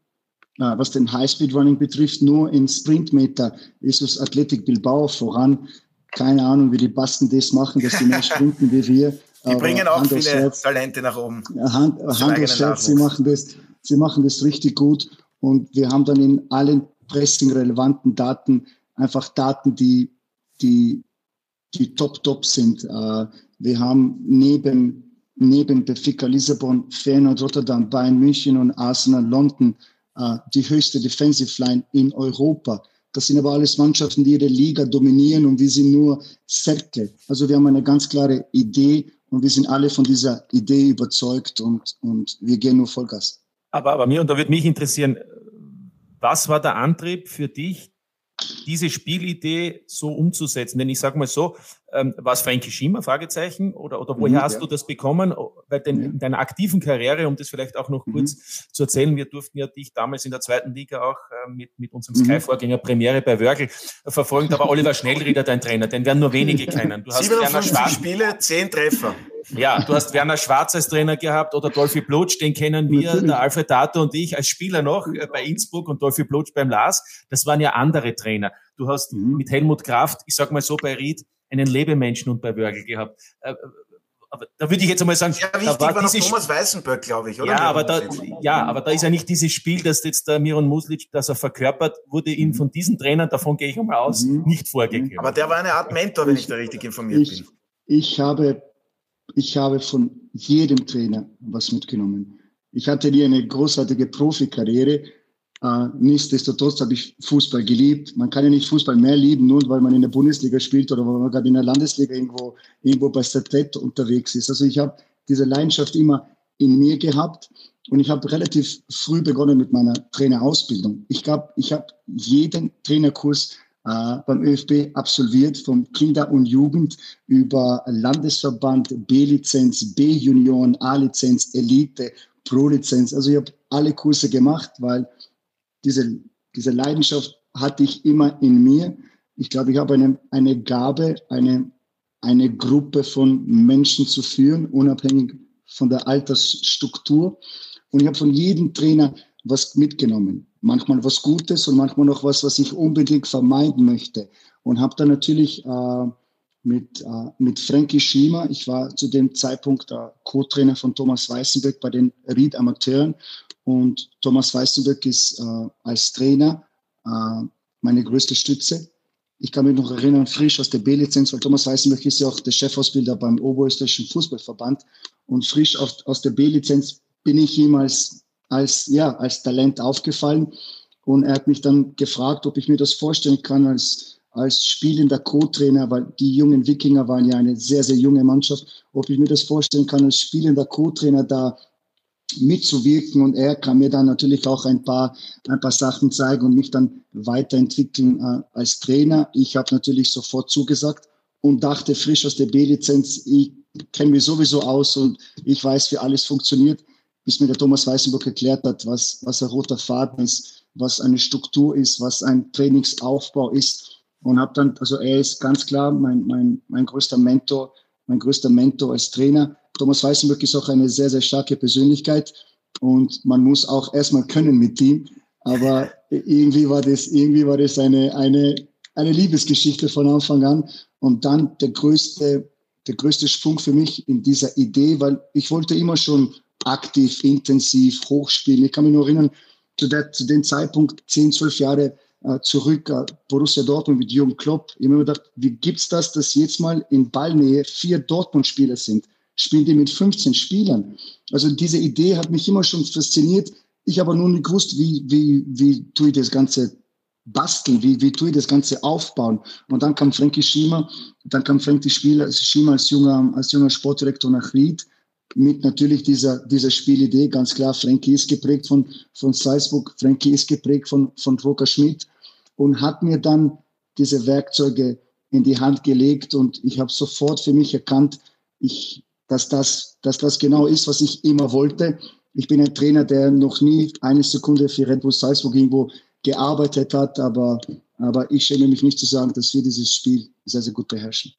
Was den High-Speed-Running betrifft, nur in Sprintmeter ist es Athletic Bilbao voran. Keine Ahnung, wie die Basten das machen, dass sie mehr sprinten wie wir. Die bringen auch Hand viele Herz, Talente nach oben. Hand, Hand aufs Herz, sie machen, das, sie machen das richtig gut. Und wir haben dann in allen Pressing-relevanten Daten einfach Daten, die, die, die top, top sind. Äh, wir haben neben, neben Benfica Lissabon, Feyenoord Rotterdam, Bayern München und Arsenal London die höchste Defensive Line in Europa. Das sind aber alles Mannschaften, die ihre Liga dominieren und wir sind nur Zirkel. Also wir haben eine ganz klare Idee und wir sind alle von dieser Idee überzeugt und, und wir gehen nur Vollgas. Aber, aber mir, und da würde mich interessieren, was war der Antrieb für dich, diese Spielidee so umzusetzen? Denn ich sage mal so, ähm, war es Frankie Schimmer, Fragezeichen, oder, oder woher mhm, hast ja. du das bekommen? Weil den, ja. in deiner aktiven Karriere, um das vielleicht auch noch mhm. kurz zu erzählen, wir durften ja dich damals in der zweiten Liga auch äh, mit, mit unserem mhm. Sky-Vorgänger Premiere bei Wörgl verfolgen. Da war Oliver Schnellrieder dein Trainer, den werden nur wenige kennen. Du hast 57 Spiele, 10 Treffer. Ja, du hast Werner Schwarz als Trainer gehabt oder Dolphy Blutsch, den kennen wir, der Alfred Dato und ich als Spieler noch äh, bei Innsbruck und Dolphy Blutsch beim Lars. Das waren ja andere Trainer. Du hast mhm. mit Helmut Kraft, ich sag mal so bei Ried, einen Lebemenschen und bei Wörgl gehabt. Äh, aber da würde ich jetzt einmal sagen, ja, wichtig da war, war noch Thomas Weißenberg, glaube ich, oder? Ja, aber da, ja, aber da ist ja nicht dieses Spiel, das jetzt der Miron Muslic, das er verkörpert, wurde ihm von diesen Trainern, davon gehe ich einmal aus, mhm. nicht vorgegeben. Aber der war eine Art Mentor, wenn ich, ich da richtig informiert ich, bin. Ich habe, ich habe von jedem Trainer was mitgenommen. Ich hatte nie eine großartige Profikarriere, äh, nichtsdestotrotz habe ich Fußball geliebt. Man kann ja nicht Fußball mehr lieben, nur weil man in der Bundesliga spielt oder weil man gerade in der Landesliga irgendwo, irgendwo bei Stadtlet unterwegs ist. Also ich habe diese Leidenschaft immer in mir gehabt und ich habe relativ früh begonnen mit meiner Trainerausbildung. Ich glaube, ich habe jeden Trainerkurs äh, beim ÖFB absolviert, vom Kinder- und Jugend über Landesverband, B-Lizenz, B-Junioren, A-Lizenz, Elite, Pro-Lizenz. Also ich habe alle Kurse gemacht, weil diese, diese Leidenschaft hatte ich immer in mir. Ich glaube, ich habe eine, eine Gabe, eine, eine Gruppe von Menschen zu führen, unabhängig von der Altersstruktur. Und ich habe von jedem Trainer was mitgenommen. Manchmal was Gutes und manchmal noch was, was ich unbedingt vermeiden möchte. Und habe dann natürlich äh, mit, äh, mit Frankie Schiemer, ich war zu dem Zeitpunkt der Co-Trainer von Thomas Weißenberg bei den Ried Amateuren und Thomas Weißenberg ist äh, als Trainer äh, meine größte Stütze. Ich kann mich noch erinnern, frisch aus der B-Lizenz, weil Thomas Weißenberg ist ja auch der Chefausbilder beim Oberösterreichischen Fußballverband. Und frisch aus, aus der B-Lizenz bin ich ihm als, als, ja, als Talent aufgefallen. Und er hat mich dann gefragt, ob ich mir das vorstellen kann als, als spielender Co-Trainer, weil die jungen Wikinger waren ja eine sehr, sehr junge Mannschaft, ob ich mir das vorstellen kann, als spielender Co-Trainer da mitzuwirken und er kann mir dann natürlich auch ein paar, ein paar Sachen zeigen und mich dann weiterentwickeln äh, als Trainer. Ich habe natürlich sofort zugesagt und dachte frisch aus der B-Lizenz, ich kenne mich sowieso aus und ich weiß, wie alles funktioniert, bis mir der Thomas Weißenburg erklärt hat, was, was ein roter Faden ist, was eine Struktur ist, was ein Trainingsaufbau ist. Und habe dann, also er ist ganz klar mein, mein, mein größter Mentor, mein größter Mentor als Trainer Thomas Weißenberg ist auch eine sehr, sehr starke Persönlichkeit und man muss auch erstmal können mit ihm. Aber irgendwie war das, irgendwie war das eine, eine, eine Liebesgeschichte von Anfang an. Und dann der größte, der größte Sprung für mich in dieser Idee, weil ich wollte immer schon aktiv, intensiv hochspielen. Ich kann mich nur erinnern, zu, der, zu dem Zeitpunkt, 10, 12 Jahre zurück, äh, Borussia Dortmund mit Jürgen Klopp. Ich habe mir gedacht, wie gibt's das, dass jetzt mal in Ballnähe vier Dortmund-Spieler sind? spielen die mit 15 Spielern. Also diese Idee hat mich immer schon fasziniert. Ich habe nur nicht gewusst, wie, wie, wie tue ich das Ganze basteln, wie, wie tue ich das Ganze aufbauen. Und dann kam Frankie Schiemer, dann kam Frankie Spieler, Schiemer als junger, als junger Sportdirektor nach Ried mit natürlich dieser, dieser Spielidee, ganz klar, Frankie ist geprägt von, von Salzburg, Frankie ist geprägt von, von Roger Schmidt und hat mir dann diese Werkzeuge in die Hand gelegt und ich habe sofort für mich erkannt, ich, dass das, dass das genau ist, was ich immer wollte. Ich bin ein Trainer, der noch nie eine Sekunde für Red Bull Salzburg irgendwo gearbeitet hat, aber, aber ich schäme mich nicht zu sagen, dass wir dieses Spiel sehr, sehr gut beherrschen.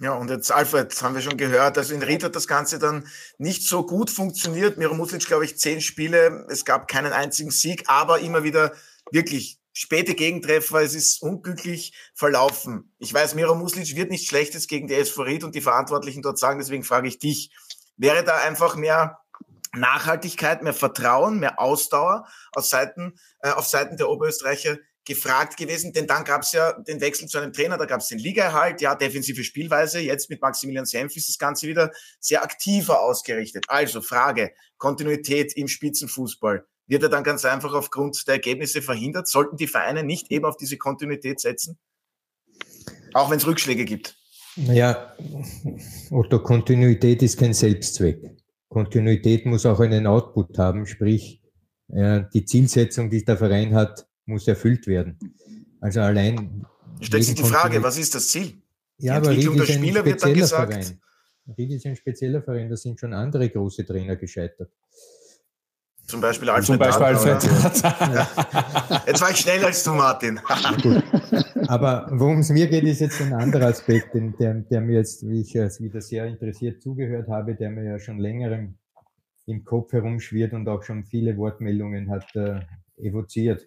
Ja, und jetzt, Alfred, haben wir schon gehört, also in Ried hat das Ganze dann nicht so gut funktioniert. Miro Muslic, glaube ich, zehn Spiele, es gab keinen einzigen Sieg, aber immer wieder wirklich späte Gegentreffer, es ist unglücklich verlaufen. Ich weiß, Miro Muslic wird nichts Schlechtes gegen die SV Ried und die Verantwortlichen dort sagen, deswegen frage ich dich, wäre da einfach mehr Nachhaltigkeit, mehr Vertrauen, mehr Ausdauer auf Seiten, äh, auf Seiten der Oberösterreicher gefragt gewesen, denn dann gab es ja den Wechsel zu einem Trainer, da gab es den Ligaerhalt, ja, defensive Spielweise, jetzt mit Maximilian Senf ist das Ganze wieder sehr aktiver ausgerichtet. Also Frage, Kontinuität im Spitzenfußball wird er dann ganz einfach aufgrund der Ergebnisse verhindert? Sollten die Vereine nicht eben auf diese Kontinuität setzen? Auch wenn es Rückschläge gibt. Naja, Otto, Kontinuität ist kein Selbstzweck. Kontinuität muss auch einen Output haben, sprich, die Zielsetzung, die der Verein hat, muss erfüllt werden. Also allein. Stellt sich die Frage, was ist das Ziel? Die ja, aber Entwicklung der Spieler wird dann gesagt. Verein. Ried ist ein spezieller Verein, da sind schon andere große Trainer gescheitert. Zum Beispiel Alfred Zum Beispiel Alfred. Jetzt war ich schneller als du, Martin. Aber worum es mir geht, ist jetzt ein anderer Aspekt, der, der mir jetzt, wie ich es wieder sehr interessiert zugehört habe, der mir ja schon länger im, im Kopf herumschwirrt und auch schon viele Wortmeldungen hat äh, evoziert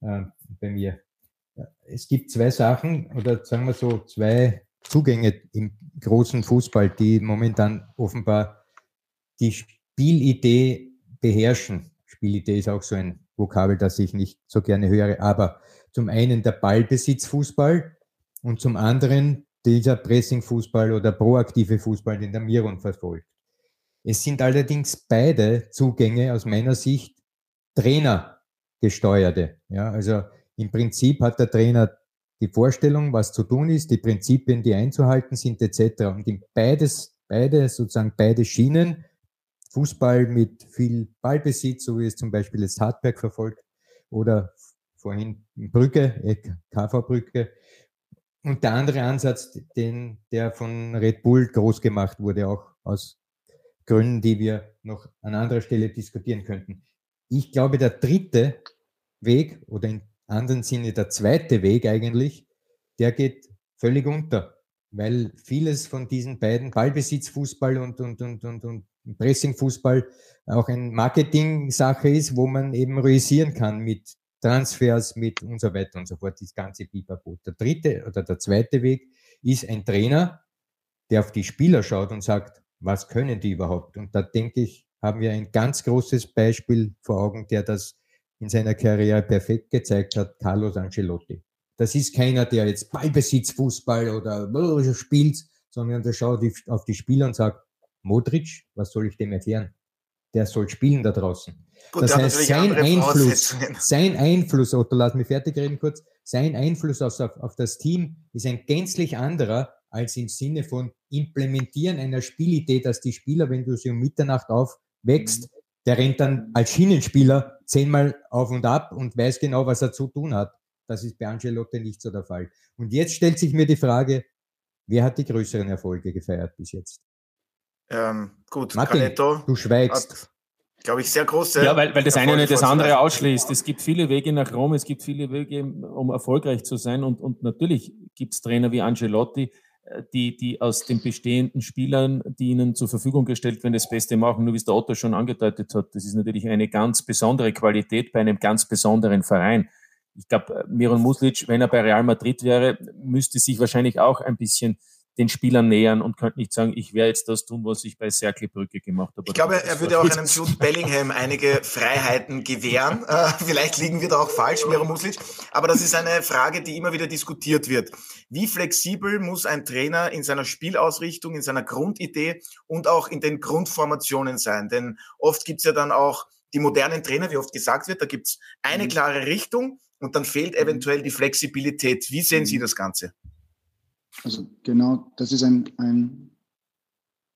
äh, bei mir. Es gibt zwei Sachen oder sagen wir so zwei Zugänge im großen Fußball, die momentan offenbar die Spielidee beherrschen. Spielidee ist auch so ein Vokabel, das ich nicht so gerne höre, aber zum einen der Ballbesitzfußball und zum anderen dieser Pressingfußball oder proaktive Fußball, den der Miron verfolgt. Es sind allerdings beide Zugänge aus meiner Sicht Trainer gesteuerte. Ja, also im Prinzip hat der Trainer die Vorstellung, was zu tun ist, die Prinzipien, die einzuhalten sind, etc. Und in beides, beide, sozusagen beide Schienen, Fußball mit viel Ballbesitz, so wie es zum Beispiel das Hartberg verfolgt, oder vorhin Brücke, KV Brücke. Und der andere Ansatz, den, der von Red Bull groß gemacht wurde, auch aus Gründen, die wir noch an anderer Stelle diskutieren könnten. Ich glaube, der dritte Weg oder in anderen Sinne der zweite Weg eigentlich, der geht völlig unter, weil vieles von diesen beiden Ballbesitzfußball und, und, und, und, und Pressingfußball auch ein Marketing-Sache ist, wo man eben realisieren kann mit Transfers, mit und so weiter und so fort, das ganze Pipapo. Der dritte oder der zweite Weg ist ein Trainer, der auf die Spieler schaut und sagt, was können die überhaupt? Und da denke ich, haben wir ein ganz großes Beispiel vor Augen, der das in seiner Karriere perfekt gezeigt hat, Carlos Ancelotti. Das ist keiner, der jetzt Ballbesitz, Fußball oder spielt, sondern der schaut auf die Spieler und sagt, Modric, was soll ich dem erklären? Der soll spielen da draußen. Gut, das heißt, sein Einfluss, sein Einfluss, Otto, lass mich fertig reden kurz, sein Einfluss auf, auf das Team ist ein gänzlich anderer als im Sinne von Implementieren einer Spielidee, dass die Spieler, wenn du sie um Mitternacht aufwächst, mhm. der rennt dann als Schienenspieler zehnmal auf und ab und weiß genau, was er zu tun hat. Das ist bei Angelotti nicht so der Fall. Und jetzt stellt sich mir die Frage, wer hat die größeren Erfolge gefeiert bis jetzt? Ähm, gut, Martin, Canetto du schweigst. Glaube ich, sehr große. Ja, weil, weil das eine nicht das andere ausschließt. Es gibt viele Wege nach Rom, es gibt viele Wege, um erfolgreich zu sein. Und, und natürlich gibt es Trainer wie Angelotti, äh, die, die aus den bestehenden Spielern, die ihnen zur Verfügung gestellt werden, das Beste machen. Nur wie es der Otto schon angedeutet hat, das ist natürlich eine ganz besondere Qualität bei einem ganz besonderen Verein. Ich glaube, Miron Muslic, wenn er bei Real Madrid wäre, müsste sich wahrscheinlich auch ein bisschen den Spielern nähern und könnte nicht sagen, ich werde jetzt das tun, was ich bei Cercle Brücke gemacht habe. Ich glaube, er würde auch einem Jude Bellingham einige Freiheiten gewähren. Äh, vielleicht liegen wir da auch falsch, Miro Muslic. Aber das ist eine Frage, die immer wieder diskutiert wird. Wie flexibel muss ein Trainer in seiner Spielausrichtung, in seiner Grundidee und auch in den Grundformationen sein? Denn oft gibt es ja dann auch die modernen Trainer, wie oft gesagt wird, da gibt es eine mhm. klare Richtung und dann fehlt eventuell die Flexibilität. Wie sehen Sie das Ganze? Also genau, das ist ein, ein,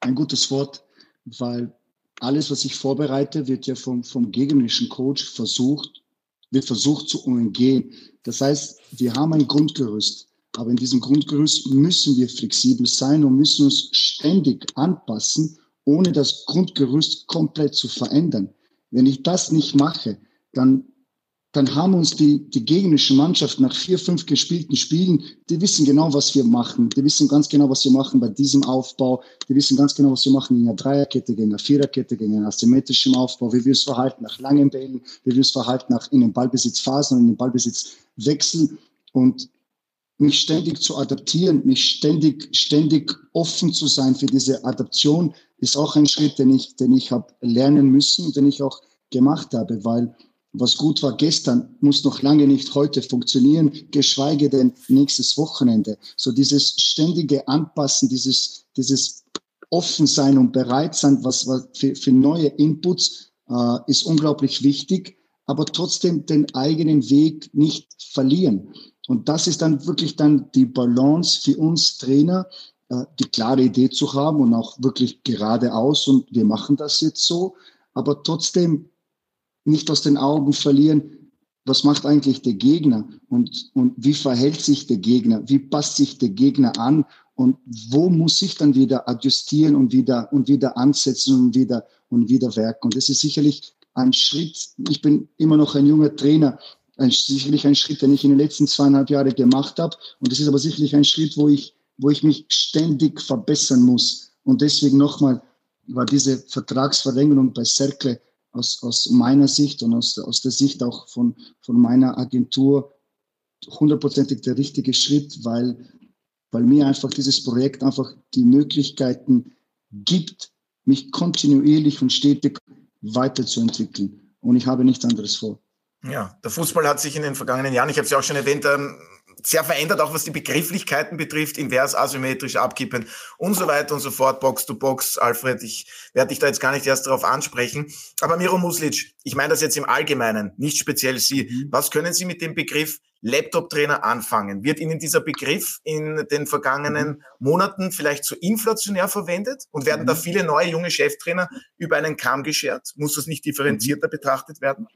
ein gutes Wort, weil alles, was ich vorbereite, wird ja vom, vom gegnerischen Coach versucht, wird versucht zu umgehen. Das heißt, wir haben ein Grundgerüst, aber in diesem Grundgerüst müssen wir flexibel sein und müssen uns ständig anpassen, ohne das Grundgerüst komplett zu verändern. Wenn ich das nicht mache, dann dann haben uns die, die gegnerische Mannschaft nach vier, fünf gespielten Spielen, die wissen genau, was wir machen. Die wissen ganz genau, was wir machen bei diesem Aufbau. Die wissen ganz genau, was wir machen in einer Dreierkette, gegen eine Viererkette, gegen einen asymmetrischen Aufbau, wie wir es verhalten nach langen Bällen, wie wir es verhalten nach in den Ballbesitzphasen und in den Ballbesitzwechsel. Und mich ständig zu adaptieren, mich ständig, ständig offen zu sein für diese Adaption, ist auch ein Schritt, den ich, den ich habe lernen müssen, den ich auch gemacht habe, weil was gut war gestern, muss noch lange nicht heute funktionieren, geschweige denn nächstes Wochenende. So dieses ständige Anpassen, dieses, dieses Offensein und Bereitsein was, was für, für neue Inputs äh, ist unglaublich wichtig, aber trotzdem den eigenen Weg nicht verlieren. Und das ist dann wirklich dann die Balance für uns Trainer, äh, die klare Idee zu haben und auch wirklich geradeaus und wir machen das jetzt so, aber trotzdem nicht aus den Augen verlieren, was macht eigentlich der Gegner und, und wie verhält sich der Gegner, wie passt sich der Gegner an und wo muss ich dann wieder adjustieren und wieder, und wieder ansetzen und wieder, und wieder werken. Und das ist sicherlich ein Schritt. Ich bin immer noch ein junger Trainer, ein, sicherlich ein Schritt, den ich in den letzten zweieinhalb Jahren gemacht habe. Und das ist aber sicherlich ein Schritt, wo ich, wo ich mich ständig verbessern muss. Und deswegen nochmal war diese Vertragsverlängerung bei Cercle aus, aus meiner Sicht und aus, aus der Sicht auch von, von meiner Agentur hundertprozentig der richtige Schritt, weil, weil mir einfach dieses Projekt einfach die Möglichkeiten gibt, mich kontinuierlich und stetig weiterzuentwickeln. Und ich habe nichts anderes vor. Ja, der Fußball hat sich in den vergangenen Jahren, ich habe es ja auch schon erwähnt, ähm, sehr verändert, auch was die Begrifflichkeiten betrifft, invers, asymmetrisch, abkippen und so weiter und so fort, Box to Box. Alfred, ich werde dich da jetzt gar nicht erst darauf ansprechen. Aber Miro Muslic, ich meine das jetzt im Allgemeinen, nicht speziell Sie. Mhm. Was können Sie mit dem Begriff Laptop-Trainer anfangen? Wird Ihnen dieser Begriff in den vergangenen mhm. Monaten vielleicht zu inflationär verwendet? Und werden mhm. da viele neue junge Cheftrainer über einen Kamm geschert? Muss das nicht differenzierter mhm. betrachtet werden?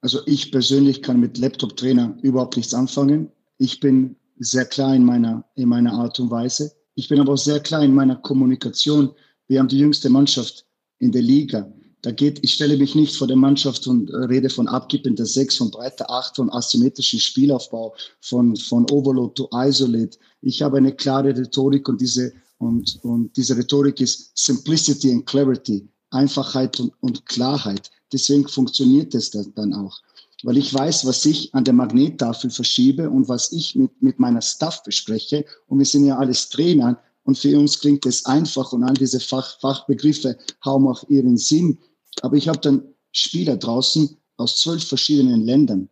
Also ich persönlich kann mit Laptop-Trainer überhaupt nichts anfangen. Ich bin sehr klar in meiner, in meiner Art und Weise. Ich bin aber auch sehr klar in meiner Kommunikation. Wir haben die jüngste Mannschaft in der Liga. Da geht, ich stelle mich nicht vor der Mannschaft und rede von abkippender Sechs, von breiter Acht, von asymmetrischen Spielaufbau, von, von Overload to Isolate. Ich habe eine klare Rhetorik und diese, und, und diese Rhetorik ist Simplicity and Clarity, Einfachheit und, und Klarheit. Deswegen funktioniert es dann auch. Weil ich weiß, was ich an der Magnettafel verschiebe und was ich mit, mit meiner Staff bespreche. Und wir sind ja alles Trainer. Und für uns klingt es einfach und all diese Fach, Fachbegriffe haben auch ihren Sinn. Aber ich habe dann Spieler draußen aus zwölf verschiedenen Ländern.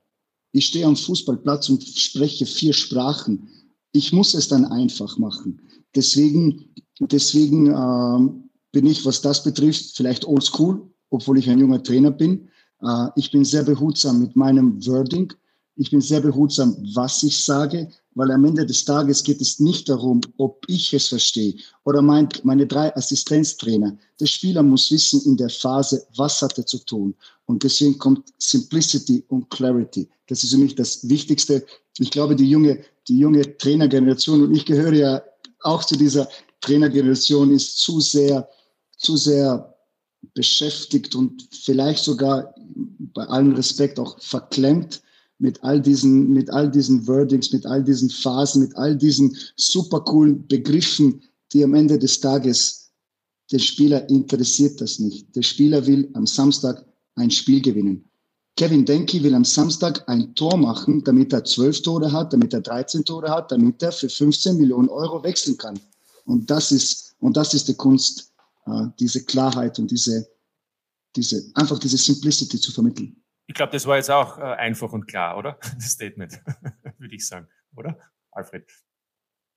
Ich stehe am Fußballplatz und spreche vier Sprachen. Ich muss es dann einfach machen. Deswegen, deswegen äh, bin ich, was das betrifft, vielleicht oldschool, obwohl ich ein junger Trainer bin. Äh, ich bin sehr behutsam mit meinem Wording. Ich bin sehr behutsam, was ich sage, weil am Ende des Tages geht es nicht darum, ob ich es verstehe oder mein, meine drei Assistenztrainer. Der Spieler muss wissen in der Phase, was hat er zu tun. Und deswegen kommt Simplicity und Clarity. Das ist für mich das Wichtigste. Ich glaube, die junge, die junge Trainergeneration, und ich gehöre ja auch zu dieser Trainergeneration, ist zu sehr, zu sehr beschäftigt und vielleicht sogar bei allem Respekt auch verklemmt mit all diesen, mit all diesen Wordings, mit all diesen Phasen, mit all diesen super coolen Begriffen, die am Ende des Tages den Spieler interessiert das nicht. Der Spieler will am Samstag ein Spiel gewinnen. Kevin Denke will am Samstag ein Tor machen, damit er zwölf Tore hat, damit er 13 Tore hat, damit er für 15 Millionen Euro wechseln kann. Und das ist, und das ist die Kunst äh, diese Klarheit und diese, diese, einfach diese Simplicity zu vermitteln. Ich glaube, das war jetzt auch äh, einfach und klar, oder? Das Statement, würde ich sagen, oder? Alfred.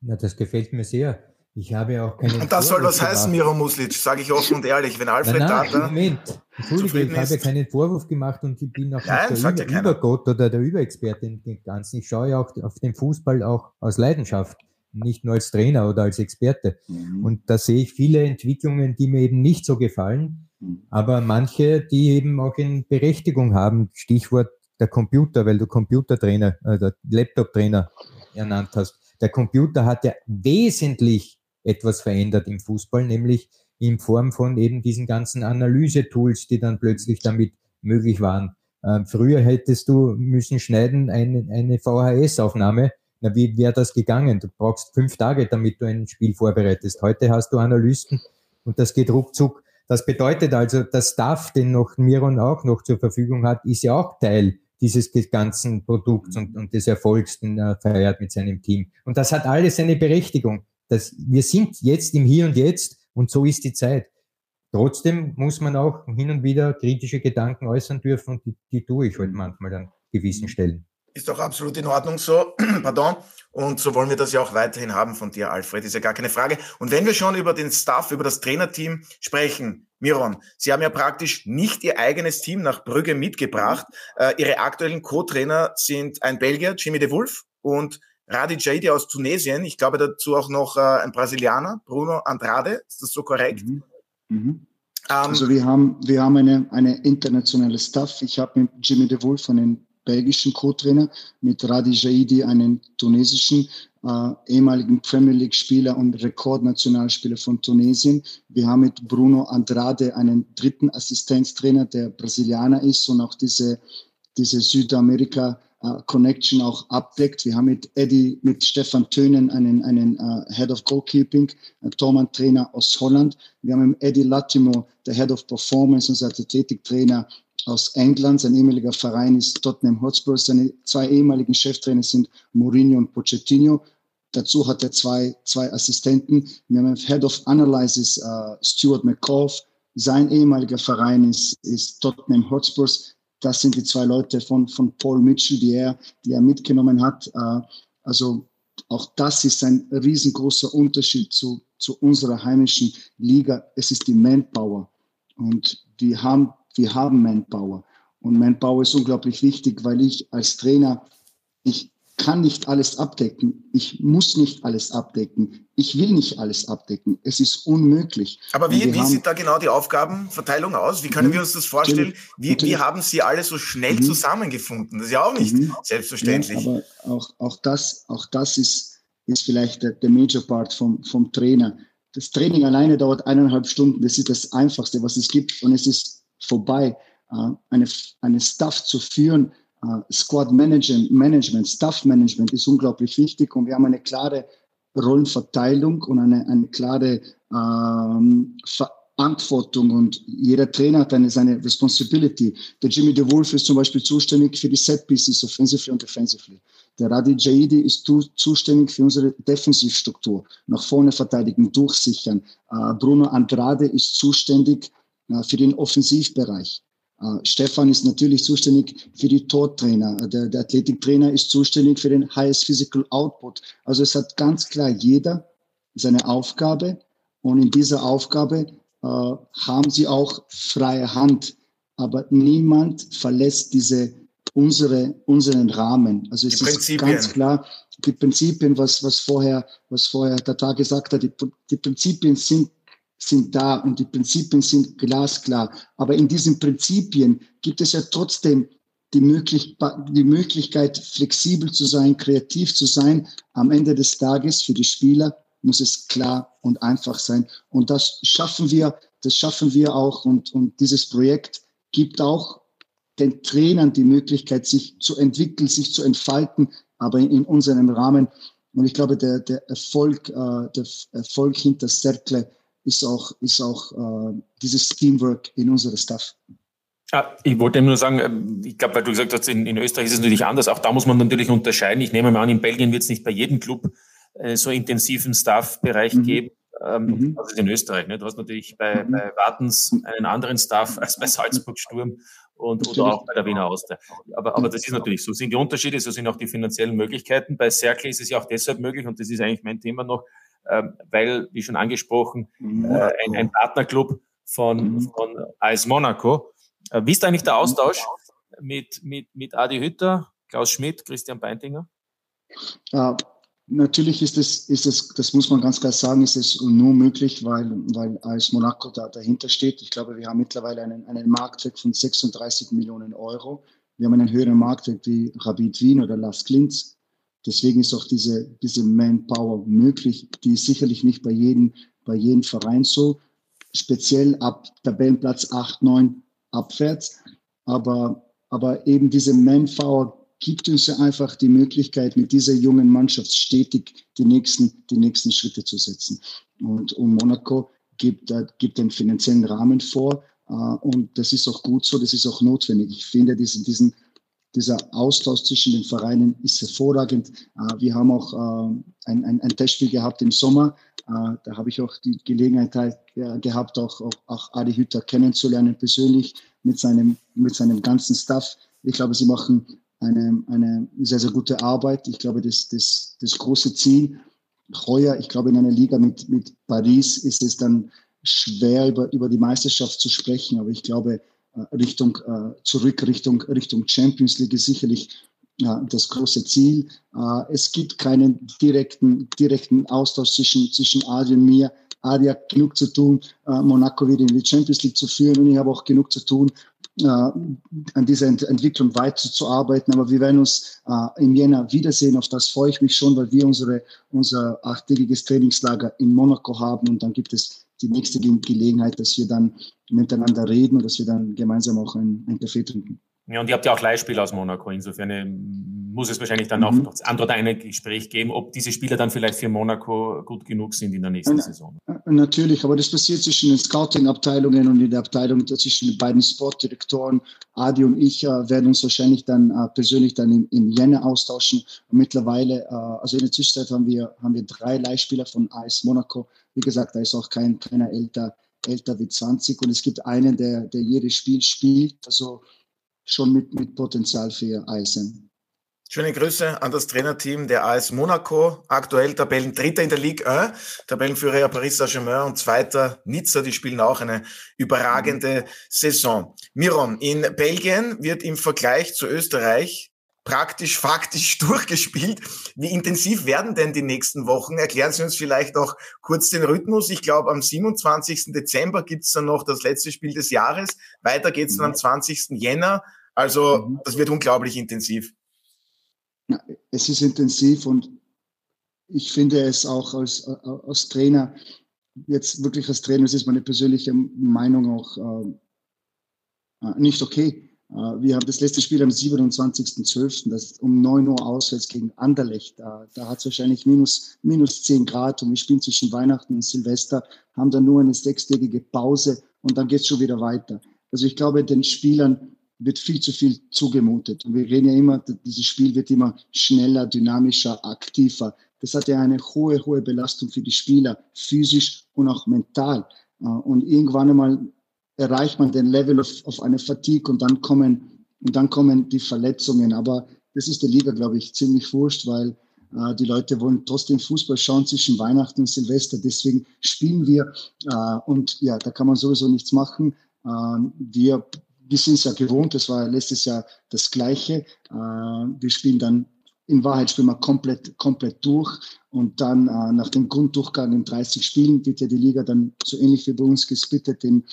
Na, das gefällt mir sehr. Ich habe auch keine. Und das soll was heißen, Miro Muslic, sage ich offen und ehrlich. Wenn Alfred nein, nein, da. Moment, Entschuldige, ich habe keinen Vorwurf gemacht und ich bin auch nein, nicht der Über Übergott oder der Überexperte in dem Ganzen. Ich schaue ja auch auf den Fußball auch aus Leidenschaft nicht nur als Trainer oder als Experte. Mhm. Und da sehe ich viele Entwicklungen, die mir eben nicht so gefallen, mhm. aber manche, die eben auch in Berechtigung haben. Stichwort der Computer, weil du Computertrainer, äh, Laptop-Trainer ernannt hast. Der Computer hat ja wesentlich etwas verändert im Fußball, nämlich in Form von eben diesen ganzen Analyse-Tools, die dann plötzlich damit möglich waren. Ähm, früher hättest du müssen schneiden eine, eine VHS-Aufnahme na, wie wäre das gegangen? Du brauchst fünf Tage, damit du ein Spiel vorbereitest. Heute hast du Analysten und das geht ruckzuck. Das bedeutet also, der Staff, den noch Miron auch noch zur Verfügung hat, ist ja auch Teil dieses ganzen Produkts und, und des Erfolgs, den er feiert mit seinem Team. Und das hat alles eine Berechtigung. Das, wir sind jetzt im Hier und Jetzt und so ist die Zeit. Trotzdem muss man auch hin und wieder kritische Gedanken äußern dürfen und die, die tue ich halt manchmal an gewissen Stellen. Ist doch absolut in Ordnung so. Pardon. Und so wollen wir das ja auch weiterhin haben von dir, Alfred. Ist ja gar keine Frage. Und wenn wir schon über den Staff, über das Trainerteam sprechen, Miron, Sie haben ja praktisch nicht Ihr eigenes Team nach Brügge mitgebracht. Äh, Ihre aktuellen Co-Trainer sind ein Belgier, Jimmy de Wolf, und Radi Jaidi aus Tunesien. Ich glaube dazu auch noch äh, ein Brasilianer, Bruno Andrade. Ist das so korrekt? Mhm. Mhm. Um, ähm, also wir haben, wir haben eine, eine internationale Staff. Ich habe mit Jimmy de Wolf einen belgischen Co-Trainer, mit Radi Jaidi, einen tunesischen äh, ehemaligen Premier League-Spieler und Rekordnationalspieler von Tunesien. Wir haben mit Bruno Andrade einen dritten Assistenztrainer, der Brasilianer ist und auch diese, diese Südamerika Uh, Connection auch abdeckt. Wir haben mit Eddie, mit Stefan Tönen einen, einen uh, Head of Goalkeeping, ein Tormann-Trainer aus Holland. Wir haben mit Eddie Latimo, der Head of Performance, unser Athletiktrainer aus England. Sein ehemaliger Verein ist Tottenham Hotspur. Seine zwei ehemaligen Cheftrainer sind Mourinho und Pochettino. Dazu hat er zwei, zwei Assistenten. Wir haben Head of Analysis uh, Stuart McCaulf. Sein ehemaliger Verein ist, ist Tottenham Hotspurs. Das sind die zwei Leute von, von Paul Mitchell, die er, die er mitgenommen hat. Uh, also auch das ist ein riesengroßer Unterschied zu, zu unserer heimischen Liga. Es ist die Manpower. Und wir haben wir haben Manpower. Und Manpower ist unglaublich wichtig, weil ich als Trainer, ich kann nicht alles abdecken. Ich muss nicht alles abdecken. Ich will nicht alles abdecken. Es ist unmöglich. Aber wie, wie sieht da genau die Aufgabenverteilung aus? Wie können mhm. wir uns das vorstellen? Wie, wie haben Sie alle so schnell mhm. zusammengefunden? Das ist ja auch nicht mhm. selbstverständlich. Ja, aber auch, auch das, auch das ist, ist vielleicht der, der Major Part vom, vom Trainer. Das Training alleine dauert eineinhalb Stunden. Das ist das Einfachste, was es gibt. Und es ist vorbei, äh, eine, eine Staff zu führen. Äh, Squad Management, Management, Staff Management ist unglaublich wichtig und wir haben eine klare Rollenverteilung und eine, eine klare ähm, Verantwortung und jeder Trainer hat eine, seine Responsibility. Der Jimmy DeWolf ist zum Beispiel zuständig für die Set Pieces, offensively und defensively. Der Radi Jaidi ist zuständig für unsere Defensivstruktur, nach vorne verteidigen, durchsichern. Äh, Bruno Andrade ist zuständig für den Offensivbereich. Uh, Stefan ist natürlich zuständig für die Tortrainer. Der, der Athletiktrainer ist zuständig für den Highest Physical Output. Also es hat ganz klar jeder seine Aufgabe und in dieser Aufgabe uh, haben sie auch freie Hand. Aber niemand verlässt diese unsere unseren Rahmen. Also es ist ganz klar die Prinzipien, was was vorher was vorher Tata gesagt hat. Die, die Prinzipien sind sind da und die Prinzipien sind glasklar. Aber in diesen Prinzipien gibt es ja trotzdem die, möglich die Möglichkeit, flexibel zu sein, kreativ zu sein. Am Ende des Tages für die Spieler muss es klar und einfach sein. Und das schaffen wir, das schaffen wir auch. Und, und dieses Projekt gibt auch den Trainern die Möglichkeit, sich zu entwickeln, sich zu entfalten, aber in, in unserem Rahmen. Und ich glaube, der, der Erfolg, äh, der Erfolg hinter Cercle ist auch, ist auch äh, dieses Teamwork in unserer Staff. Ah, ich wollte nur sagen, ähm, ich glaube, weil du gesagt hast, in, in, Österreich ist es natürlich anders. Auch da muss man natürlich unterscheiden. Ich nehme mal an, in Belgien wird es nicht bei jedem Club äh, so intensiven Staff-Bereich mhm. geben. Ähm, mhm. Ist in Österreich. Ne? Du hast natürlich bei, mhm. bei Wartens einen anderen Staff als bei Salzburg Sturm und oder auch bei der Wiener Austria. Aber, aber das ist natürlich so. Sind die Unterschiede, so sind auch die finanziellen Möglichkeiten. Bei Cercle ist es ja auch deshalb möglich, und das ist eigentlich mein Thema noch, weil, wie schon angesprochen, äh, ein, ein Partnerclub von, mhm. von AS Monaco. Äh, wie ist eigentlich der Austausch mit, mit, mit Adi Hütter, Klaus Schmidt, Christian Beintinger? Uh, natürlich ist es, ist es, das muss man ganz klar sagen, ist es nur möglich, weil, weil AS Monaco da dahinter steht. Ich glaube, wir haben mittlerweile einen, einen Marktwert von 36 Millionen Euro. Wir haben einen höheren Marktwert wie Rabid Wien oder Las Klintz. Deswegen ist auch diese, diese Manpower möglich. Die ist sicherlich nicht bei jedem, bei jedem Verein so. Speziell ab Tabellenplatz 8, 9 abwärts. Aber, aber eben diese Manpower gibt uns ja einfach die Möglichkeit, mit dieser jungen Mannschaft stetig die nächsten, die nächsten Schritte zu setzen. Und, und Monaco gibt, gibt den finanziellen Rahmen vor. Äh, und das ist auch gut so, das ist auch notwendig. Ich finde diesen, diesen dieser Austausch zwischen den Vereinen ist hervorragend. Äh, wir haben auch äh, ein, ein, ein Testspiel gehabt im Sommer. Äh, da habe ich auch die Gelegenheit gehabt, auch, auch, auch Adi Hütter kennenzulernen, persönlich mit seinem, mit seinem ganzen Staff. Ich glaube, sie machen eine, eine sehr, sehr gute Arbeit. Ich glaube, das, das, das große Ziel heuer, ich glaube, in einer Liga mit, mit Paris ist es dann schwer, über, über die Meisterschaft zu sprechen. Aber ich glaube, Richtung äh, zurück, Richtung, Richtung Champions League ist sicherlich das große Ziel. Äh, es gibt keinen direkten, direkten Austausch zwischen, zwischen Adi und mir. Adi hat genug zu tun, Monaco wieder in die Champions League zu führen und ich habe auch genug zu tun, äh, an dieser Ent Entwicklung weiterzuarbeiten. Aber wir werden uns äh, im Jänner wiedersehen. Auf das freue ich mich schon, weil wir unsere, unser achttägiges Trainingslager in Monaco haben und dann gibt es die nächste Gelegenheit, dass wir dann miteinander reden und dass wir dann gemeinsam auch ein, ein Kaffee trinken. Ja, und ihr habt ja auch Leihspieler aus Monaco. Insofern ähm, muss es wahrscheinlich dann mhm. auch noch andere ein Gespräch geben, ob diese Spieler dann vielleicht für Monaco gut genug sind in der nächsten äh, Saison. Natürlich, aber das passiert zwischen den Scouting-Abteilungen und in der Abteilung zwischen den beiden Sportdirektoren. Adi und ich äh, werden uns wahrscheinlich dann äh, persönlich dann im, im Jänner austauschen. Und mittlerweile, äh, also in der Zwischenzeit haben wir, haben wir drei Leihspieler von AS Monaco. Wie gesagt, da ist auch kein, keiner älter, älter wie 20 und es gibt einen, der, der jedes Spiel spielt. Also schon mit, mit Potenzial für Eisen. Schöne Grüße an das Trainerteam der AS Monaco, aktuell Tabellendritter in der Ligue 1, Tabellenführer Paris Saint-Germain und zweiter Nizza, die spielen auch eine überragende Saison. Miron, in Belgien wird im Vergleich zu Österreich praktisch faktisch durchgespielt. Wie intensiv werden denn die nächsten Wochen? Erklären Sie uns vielleicht auch kurz den Rhythmus. Ich glaube, am 27. Dezember gibt es dann noch das letzte Spiel des Jahres. Weiter geht es dann am 20. Jänner. Also mhm. das wird unglaublich intensiv. Es ist intensiv und ich finde es auch als, als Trainer, jetzt wirklich als Trainer, das ist meine persönliche Meinung auch äh, nicht okay. Äh, wir haben das letzte Spiel am 27.12., das um 9 Uhr auswärts gegen Anderlecht. Da, da hat es wahrscheinlich minus, minus 10 Grad und wir spielen zwischen Weihnachten und Silvester, haben dann nur eine sechstägige Pause und dann geht es schon wieder weiter. Also ich glaube, den Spielern wird viel zu viel zugemutet. Und wir reden ja immer, dieses Spiel wird immer schneller, dynamischer, aktiver. Das hat ja eine hohe, hohe Belastung für die Spieler, physisch und auch mental. Äh, und irgendwann einmal erreicht man den Level auf, auf eine Fatigue und dann kommen, und dann kommen die Verletzungen. Aber das ist der Liga, glaube ich, ziemlich wurscht, weil äh, die Leute wollen trotzdem Fußball schauen zwischen Weihnachten und Silvester. Deswegen spielen wir. Äh, und ja, da kann man sowieso nichts machen. Äh, wir wir sind es ja gewohnt, das war letztes Jahr das Gleiche. Äh, wir spielen dann, in Wahrheit spielen wir komplett, komplett durch und dann äh, nach dem Grunddurchgang in 30 Spielen wird ja die Liga dann so ähnlich wie bei uns gesplittet in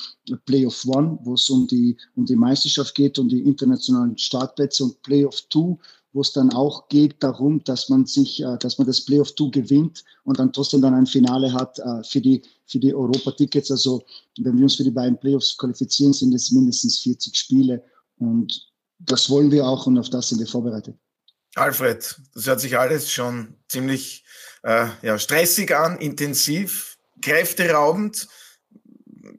Playoff One, wo es um die, um die Meisterschaft geht, um die internationalen Startplätze und Playoff Two, wo es dann auch geht darum, dass man sich, äh, dass man das Playoff 2 gewinnt und dann trotzdem dann ein Finale hat äh, für die, für die Europa-Tickets. Also wenn wir uns für die beiden Playoffs qualifizieren, sind es mindestens 40 Spiele und das wollen wir auch und auf das sind wir vorbereitet. Alfred, das hört sich alles schon ziemlich äh, ja, stressig an, intensiv, kräfteraubend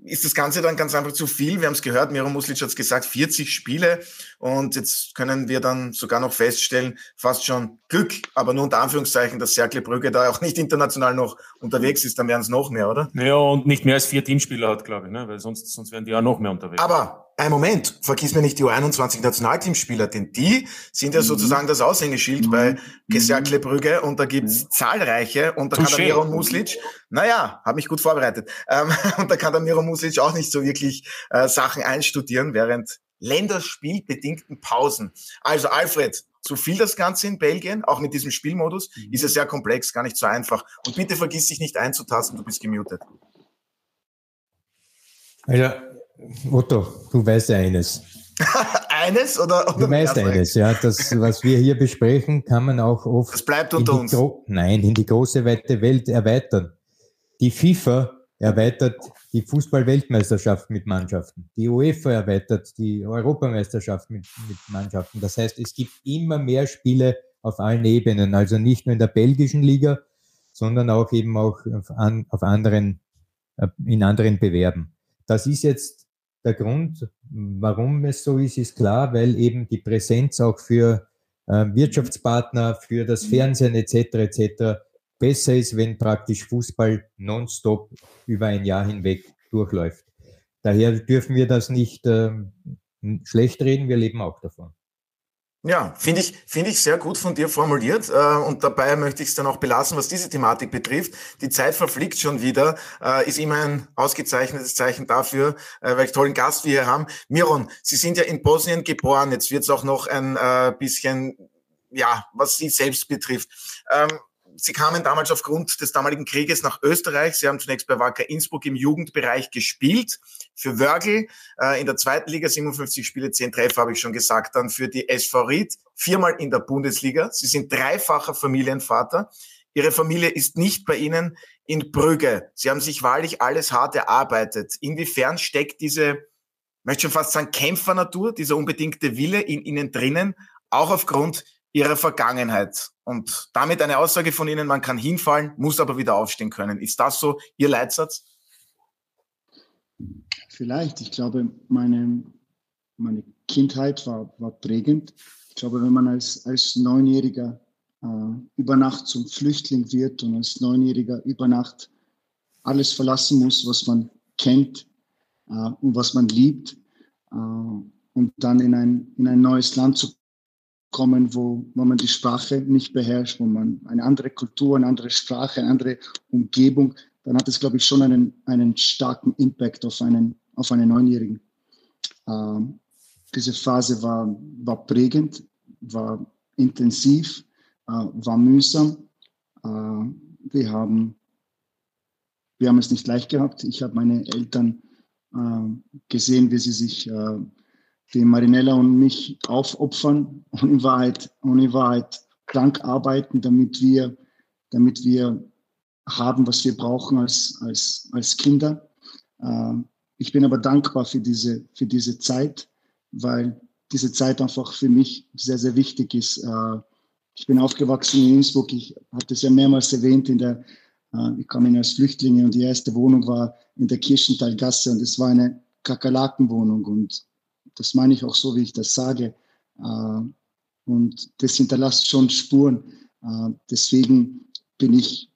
ist das Ganze dann ganz einfach zu viel. Wir haben es gehört, Miro Muslic hat es gesagt, 40 Spiele. Und jetzt können wir dann sogar noch feststellen, fast schon Glück, aber nur unter Anführungszeichen, dass Cercle Brügge da auch nicht international noch unterwegs ist. Dann wären es noch mehr, oder? Ja, und nicht mehr als vier Teamspieler hat, glaube ich, ne? weil sonst, sonst wären die ja noch mehr unterwegs. Aber ein Moment, vergiss mir nicht die U21 Nationalteamspieler, denn die sind ja mhm. sozusagen das Aushängeschild mhm. bei Cercle Brügge und da gibt's mhm. zahlreiche und da kann der Miro Muslic, naja, habe mich gut vorbereitet, ähm, und da kann der Miro Muslic auch nicht so wirklich äh, Sachen einstudieren während länderspielbedingten Pausen. Also Alfred, zu viel das Ganze in Belgien, auch mit diesem Spielmodus, mhm. ist es sehr komplex, gar nicht so einfach. Und bitte vergiss dich nicht einzutasten, du bist gemutet. Ja, Otto, du weißt eines. eines oder, oder Du weißt eines, ja. Das, was wir hier besprechen, kann man auch oft. Das bleibt unter uns. Nein, in die große weite Welt erweitern. Die FIFA erweitert die Fußball-Weltmeisterschaft mit Mannschaften. Die UEFA erweitert die Europameisterschaft mit, mit Mannschaften. Das heißt, es gibt immer mehr Spiele auf allen Ebenen. Also nicht nur in der belgischen Liga, sondern auch eben auch auf, an, auf anderen, äh, in anderen Bewerben. Das ist jetzt der Grund, warum es so ist, ist klar, weil eben die Präsenz auch für äh, Wirtschaftspartner, für das Fernsehen etc. etc. besser ist, wenn praktisch Fußball nonstop über ein Jahr hinweg durchläuft. Daher dürfen wir das nicht äh, schlecht reden, wir leben auch davon. Ja, finde ich, finde ich sehr gut von dir formuliert. Äh, und dabei möchte ich es dann auch belassen, was diese Thematik betrifft. Die Zeit verfliegt schon wieder, äh, ist immer ein ausgezeichnetes Zeichen dafür, äh, welch tollen Gast wir hier haben. Miron, Sie sind ja in Bosnien geboren. Jetzt wird es auch noch ein bisschen, ja, was Sie selbst betrifft. Ähm, Sie kamen damals aufgrund des damaligen Krieges nach Österreich. Sie haben zunächst bei Wacker Innsbruck im Jugendbereich gespielt. Für Wörgl äh, in der zweiten Liga 57 Spiele, 10 Treffer, habe ich schon gesagt. Dann für die SV Ried viermal in der Bundesliga. Sie sind dreifacher Familienvater. Ihre Familie ist nicht bei Ihnen in Brügge. Sie haben sich wahrlich alles hart erarbeitet. Inwiefern steckt diese, ich möchte schon fast sagen, Kämpfernatur, dieser unbedingte Wille in Ihnen drinnen, auch aufgrund Ihrer Vergangenheit? Und damit eine Aussage von Ihnen, man kann hinfallen, muss aber wieder aufstehen können. Ist das so Ihr Leitsatz? Vielleicht. Ich glaube, meine, meine Kindheit war, war prägend. Ich glaube, wenn man als, als Neunjähriger äh, über Nacht zum Flüchtling wird und als Neunjähriger über Nacht alles verlassen muss, was man kennt äh, und was man liebt, äh, und dann in ein, in ein neues Land zu kommen, wo, wo man die Sprache nicht beherrscht, wo man eine andere Kultur, eine andere Sprache, eine andere Umgebung, dann hat es, glaube ich, schon einen, einen starken Impact auf einen, auf einen Neunjährigen. Ähm, diese Phase war, war prägend, war intensiv, äh, war mühsam. Äh, wir, haben, wir haben es nicht leicht gehabt. Ich habe meine Eltern äh, gesehen, wie sie sich die Marinella und mich aufopfern und in Wahrheit, und in Wahrheit krank arbeiten, damit wir, damit wir haben, was wir brauchen als, als, als Kinder. Ich bin aber dankbar für diese, für diese Zeit, weil diese Zeit einfach für mich sehr, sehr wichtig ist. Ich bin aufgewachsen in Innsbruck. Ich habe das ja mehrmals erwähnt. In der, äh, ich kam als Flüchtlinge und die erste Wohnung war in der Kirchentalgasse und es war eine Kakerlakenwohnung. Und das meine ich auch so, wie ich das sage. Äh, und das hinterlässt schon Spuren. Äh, deswegen bin ich,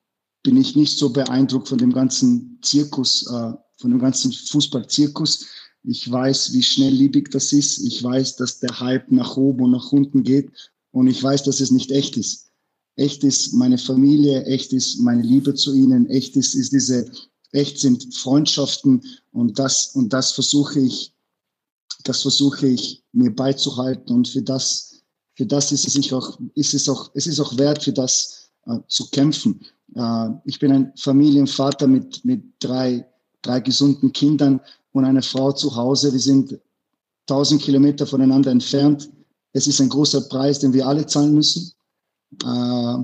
bin ich nicht so beeindruckt von dem ganzen Zirkus, äh, von dem ganzen Fußballzirkus. Ich weiß, wie schnelllebig das ist. Ich weiß, dass der Hype nach oben und nach unten geht. Und ich weiß, dass es nicht echt ist. Echt ist meine Familie, echt ist meine Liebe zu ihnen, echt ist, ist diese, echt sind Freundschaften und das, und das versuche ich, das versuche ich mir beizuhalten und für das, für das ist es auch, ist es auch, es ist auch wert, für das äh, zu kämpfen. Äh, ich bin ein Familienvater mit, mit drei, drei gesunden Kindern und einer Frau zu Hause. Wir sind tausend Kilometer voneinander entfernt. Es ist ein großer Preis, den wir alle zahlen müssen. Äh,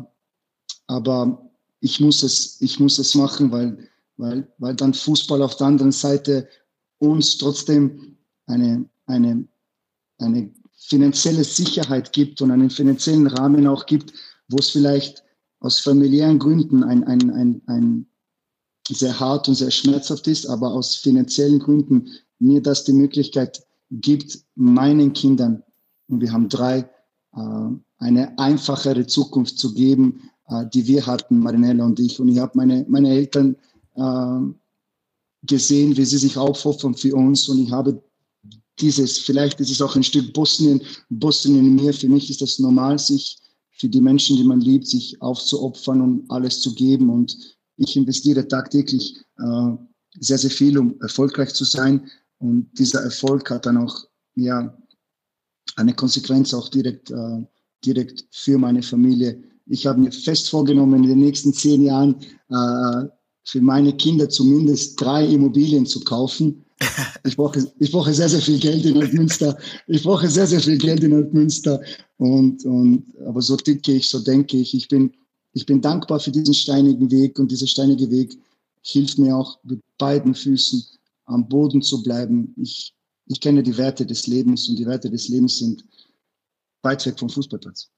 aber ich muss es, ich muss es machen, weil, weil, weil dann Fußball auf der anderen Seite uns trotzdem eine, eine, eine finanzielle Sicherheit gibt und einen finanziellen Rahmen auch gibt, wo es vielleicht aus familiären Gründen ein, ein, ein, ein sehr hart und sehr schmerzhaft ist, aber aus finanziellen Gründen mir das die Möglichkeit gibt, meinen Kindern und wir haben drei, äh, eine einfachere Zukunft zu geben, äh, die wir hatten, Marinella und ich. Und ich habe meine, meine Eltern äh, gesehen, wie sie sich aufopfern für uns. Und ich habe dieses, vielleicht ist es auch ein Stück Bosnien, Bosnien in mir. Für mich ist das normal, sich für die Menschen, die man liebt, sich aufzuopfern und alles zu geben. Und ich investiere tagtäglich äh, sehr, sehr viel, um erfolgreich zu sein. Und dieser Erfolg hat dann auch ja, eine Konsequenz auch direkt, äh, direkt für meine Familie. Ich habe mir fest vorgenommen, in den nächsten zehn Jahren äh, für meine Kinder zumindest drei Immobilien zu kaufen. Ich brauche, ich brauche sehr, sehr viel Geld in Altmünster. Ich brauche sehr, sehr viel Geld in Altmünster. Und, und, aber so ticke ich, so denke ich. Ich bin, ich bin dankbar für diesen steinigen Weg und dieser steinige Weg hilft mir auch mit beiden Füßen am Boden zu bleiben. Ich, ich kenne die Werte des Lebens und die Werte des Lebens sind weit weg vom Fußballplatz.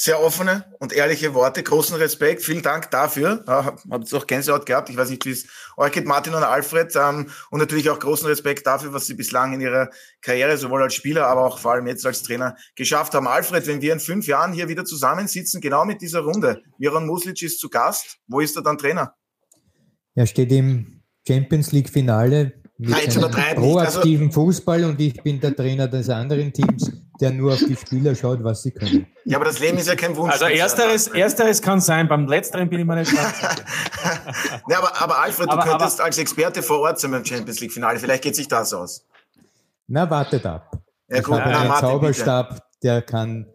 Sehr offene und ehrliche Worte, großen Respekt, vielen Dank dafür. Ja, Habt jetzt auch Gänsehaut gehabt. Ich weiß nicht, wie es euch geht, Martin und Alfred. Ähm, und natürlich auch großen Respekt dafür, was sie bislang in ihrer Karriere, sowohl als Spieler, aber auch vor allem jetzt als Trainer geschafft haben. Alfred, wenn wir in fünf Jahren hier wieder zusammensitzen, genau mit dieser Runde, Miron Muslic ist zu Gast, wo ist er dann Trainer? Er steht im Champions League Finale mit einem proaktiven also, Fußball und ich bin der Trainer des anderen Teams, der nur auf die Spieler schaut, was sie können. Ja, aber das Leben ist ja kein Wunsch. Also ersteres, ersteres kann sein, beim letzteren bin ich mir nicht ganz ja, aber, aber Alfred, aber, du könntest aber, als Experte vor Ort sein beim Champions League Finale. Vielleicht geht sich das aus. Na, wartet ab. Ja, gut, einen Martin, Zauberstab, bitte. der kann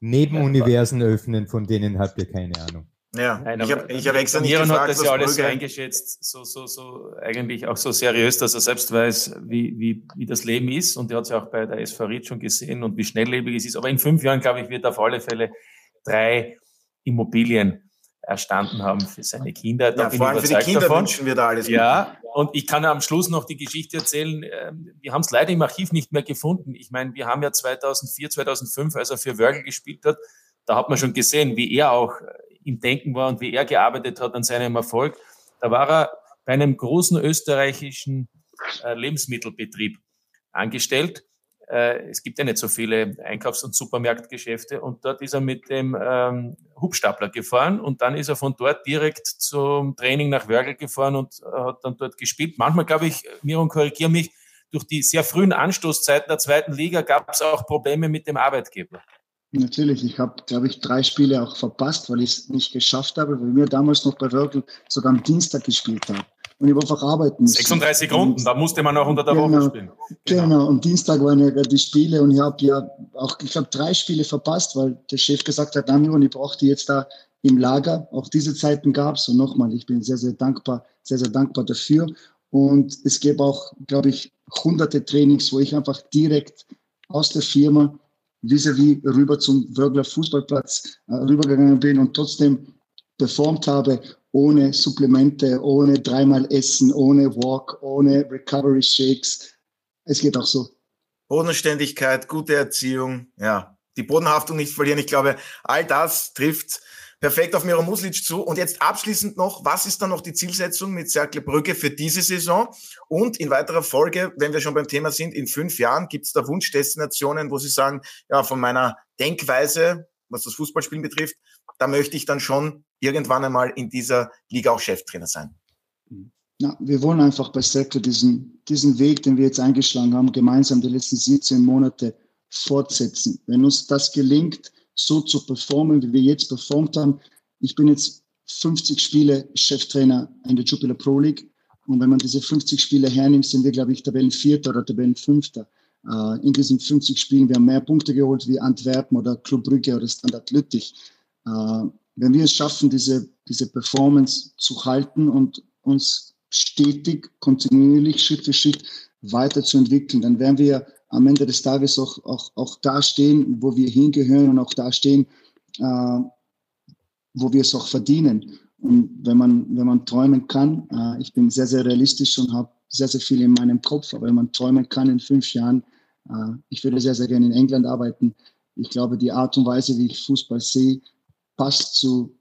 Nebenuniversen öffnen, von denen habt ihr keine Ahnung. Ja, Nein, ich habe hab extra nicht gefragt, hat das ja alles so eingeschätzt, so, so, so eigentlich auch so seriös, dass er selbst weiß, wie, wie, wie das Leben ist. Und er hat es ja auch bei der SV Ried schon gesehen und wie schnelllebig es ist. Aber in fünf Jahren, glaube ich, wird er auf alle Fälle drei Immobilien erstanden haben für seine Kinder. Da ja, vor allem für die Kinder davon. wünschen wir da alles Ja, und ich kann am Schluss noch die Geschichte erzählen. Ähm, wir haben es leider im Archiv nicht mehr gefunden. Ich meine, wir haben ja 2004, 2005, als er für Wörgl gespielt hat, da hat man schon gesehen, wie er auch im Denken war und wie er gearbeitet hat an seinem Erfolg. Da war er bei einem großen österreichischen äh, Lebensmittelbetrieb angestellt äh, es gibt ja nicht so viele Einkaufs- und Supermarktgeschäfte und dort ist er mit dem ähm, Hubstapler gefahren und dann ist er von dort direkt zum Training nach Wörgl gefahren und äh, hat dann dort gespielt. Manchmal, glaube ich, mir und korrigiere mich, durch die sehr frühen Anstoßzeiten der zweiten Liga gab es auch Probleme mit dem Arbeitgeber. Natürlich, ich habe, glaube ich, drei Spiele auch verpasst, weil ich es nicht geschafft habe, weil wir damals noch bei Wörgl sogar am Dienstag gespielt haben und ich habe einfach arbeiten müssen. 36 Runden, da musste man auch unter der genau, Woche spielen. Genau. genau, und Dienstag waren ja die Spiele und ich habe ja auch, ich habe drei Spiele verpasst, weil der Chef gesagt hat, und ich brauche die jetzt da im Lager. Auch diese Zeiten gab es und nochmal, ich bin sehr, sehr dankbar, sehr, sehr dankbar dafür. Und es gäbe auch, glaube ich, hunderte Trainings, wo ich einfach direkt aus der Firma vis-à-vis -vis rüber zum Wörgler Fußballplatz äh, rübergegangen bin und trotzdem performt habe ohne Supplemente, ohne dreimal Essen, ohne Walk, ohne Recovery Shakes. Es geht auch so. Bodenständigkeit, gute Erziehung, ja, die Bodenhaftung nicht verlieren. Ich glaube, all das trifft perfekt auf Miro Muslic zu. Und jetzt abschließend noch, was ist dann noch die Zielsetzung mit Cercle Brügge für diese Saison? Und in weiterer Folge, wenn wir schon beim Thema sind, in fünf Jahren gibt es da Wunschdestinationen, wo Sie sagen, ja, von meiner Denkweise, was das Fußballspielen betrifft, da möchte ich dann schon irgendwann einmal in dieser Liga auch Cheftrainer sein. Ja, wir wollen einfach bei Sektor diesen, diesen Weg, den wir jetzt eingeschlagen haben, gemeinsam die letzten 17 Monate fortsetzen. Wenn uns das gelingt, so zu performen, wie wir jetzt performt haben, ich bin jetzt 50 Spiele Cheftrainer in der Jupiler Pro League. Und wenn man diese 50 Spiele hernimmt, sind wir, glaube ich, Tabellenvierter oder Tabellenfünfter. Äh, in diesen 50 Spielen, wir haben mehr Punkte geholt wie Antwerpen oder Club Brügge oder Standard Lüttich. Äh, wenn wir es schaffen, diese, diese Performance zu halten und uns stetig, kontinuierlich, Schritt für Schritt weiterzuentwickeln, dann werden wir am Ende des Tages auch, auch, auch da stehen, wo wir hingehören und auch da stehen, äh, wo wir es auch verdienen. Und wenn man, wenn man träumen kann, äh, ich bin sehr, sehr realistisch und habe sehr, sehr viel in meinem Kopf, aber wenn man träumen kann in fünf Jahren, äh, ich würde sehr, sehr gerne in England arbeiten. Ich glaube, die Art und Weise, wie ich Fußball sehe, passt zu,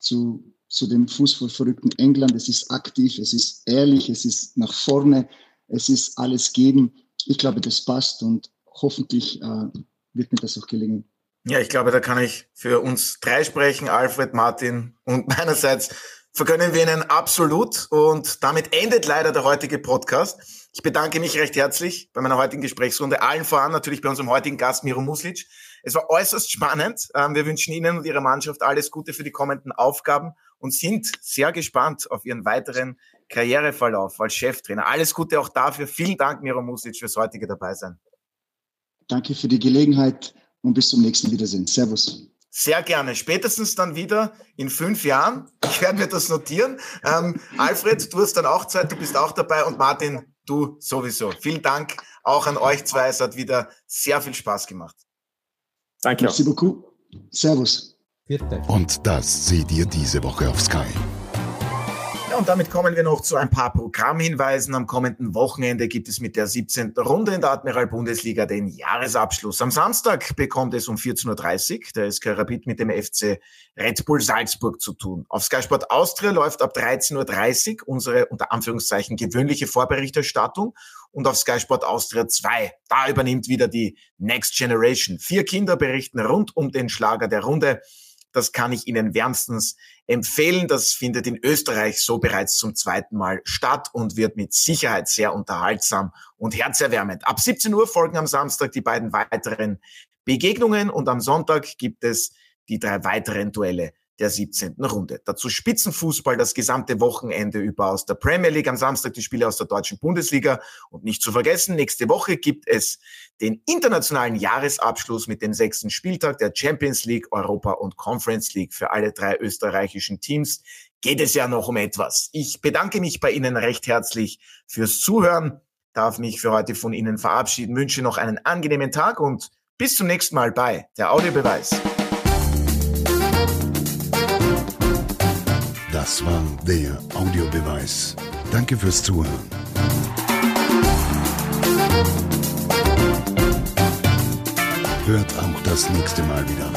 zu, zu dem fußballverrückten England. Es ist aktiv, es ist ehrlich, es ist nach vorne, es ist alles geben. Ich glaube, das passt und hoffentlich äh, wird mir das auch gelingen. Ja, ich glaube, da kann ich für uns drei sprechen, Alfred, Martin und meinerseits vergönnen wir Ihnen absolut. Und damit endet leider der heutige Podcast. Ich bedanke mich recht herzlich bei meiner heutigen Gesprächsrunde, allen voran natürlich bei unserem heutigen Gast Miro Muslic. Es war äußerst spannend. Ähm, wir wünschen Ihnen und Ihrer Mannschaft alles Gute für die kommenden Aufgaben und sind sehr gespannt auf Ihren weiteren Karriereverlauf als Cheftrainer. Alles Gute auch dafür. Vielen Dank, Miro Music, fürs heutige Dabeisein. Danke für die Gelegenheit und bis zum nächsten Wiedersehen. Servus. Sehr gerne. Spätestens dann wieder in fünf Jahren. Ich werde mir das notieren. Ähm, Alfred, du hast dann auch Zeit, du bist auch dabei und Martin, du sowieso. Vielen Dank auch an euch zwei. Es hat wieder sehr viel Spaß gemacht. Danke. Merci beaucoup. Servus. Und das seht ihr diese Woche auf Sky. Und damit kommen wir noch zu ein paar Programmhinweisen. Am kommenden Wochenende gibt es mit der 17. Runde in der Admiral Bundesliga den Jahresabschluss. Am Samstag bekommt es um 14.30 Uhr der SK Rapid mit dem FC Red Bull Salzburg zu tun. Auf Sky Sport Austria läuft ab 13.30 Uhr unsere unter Anführungszeichen gewöhnliche Vorberichterstattung und auf Sky Sport Austria 2. Da übernimmt wieder die Next Generation. Vier Kinder berichten rund um den Schlager der Runde. Das kann ich Ihnen wärmstens empfehlen. Das findet in Österreich so bereits zum zweiten Mal statt und wird mit Sicherheit sehr unterhaltsam und herzerwärmend. Ab 17 Uhr folgen am Samstag die beiden weiteren Begegnungen und am Sonntag gibt es die drei weiteren Duelle der 17. Runde. Dazu Spitzenfußball das gesamte Wochenende über aus der Premier League, am Samstag die Spiele aus der deutschen Bundesliga und nicht zu vergessen, nächste Woche gibt es den internationalen Jahresabschluss mit dem sechsten Spieltag der Champions League, Europa und Conference League für alle drei österreichischen Teams geht es ja noch um etwas. Ich bedanke mich bei Ihnen recht herzlich fürs Zuhören, darf mich für heute von Ihnen verabschieden, wünsche noch einen angenehmen Tag und bis zum nächsten Mal bei der Audiobeweis. Das war der Audiobeweis. Danke fürs Zuhören. Hört auch das nächste Mal wieder.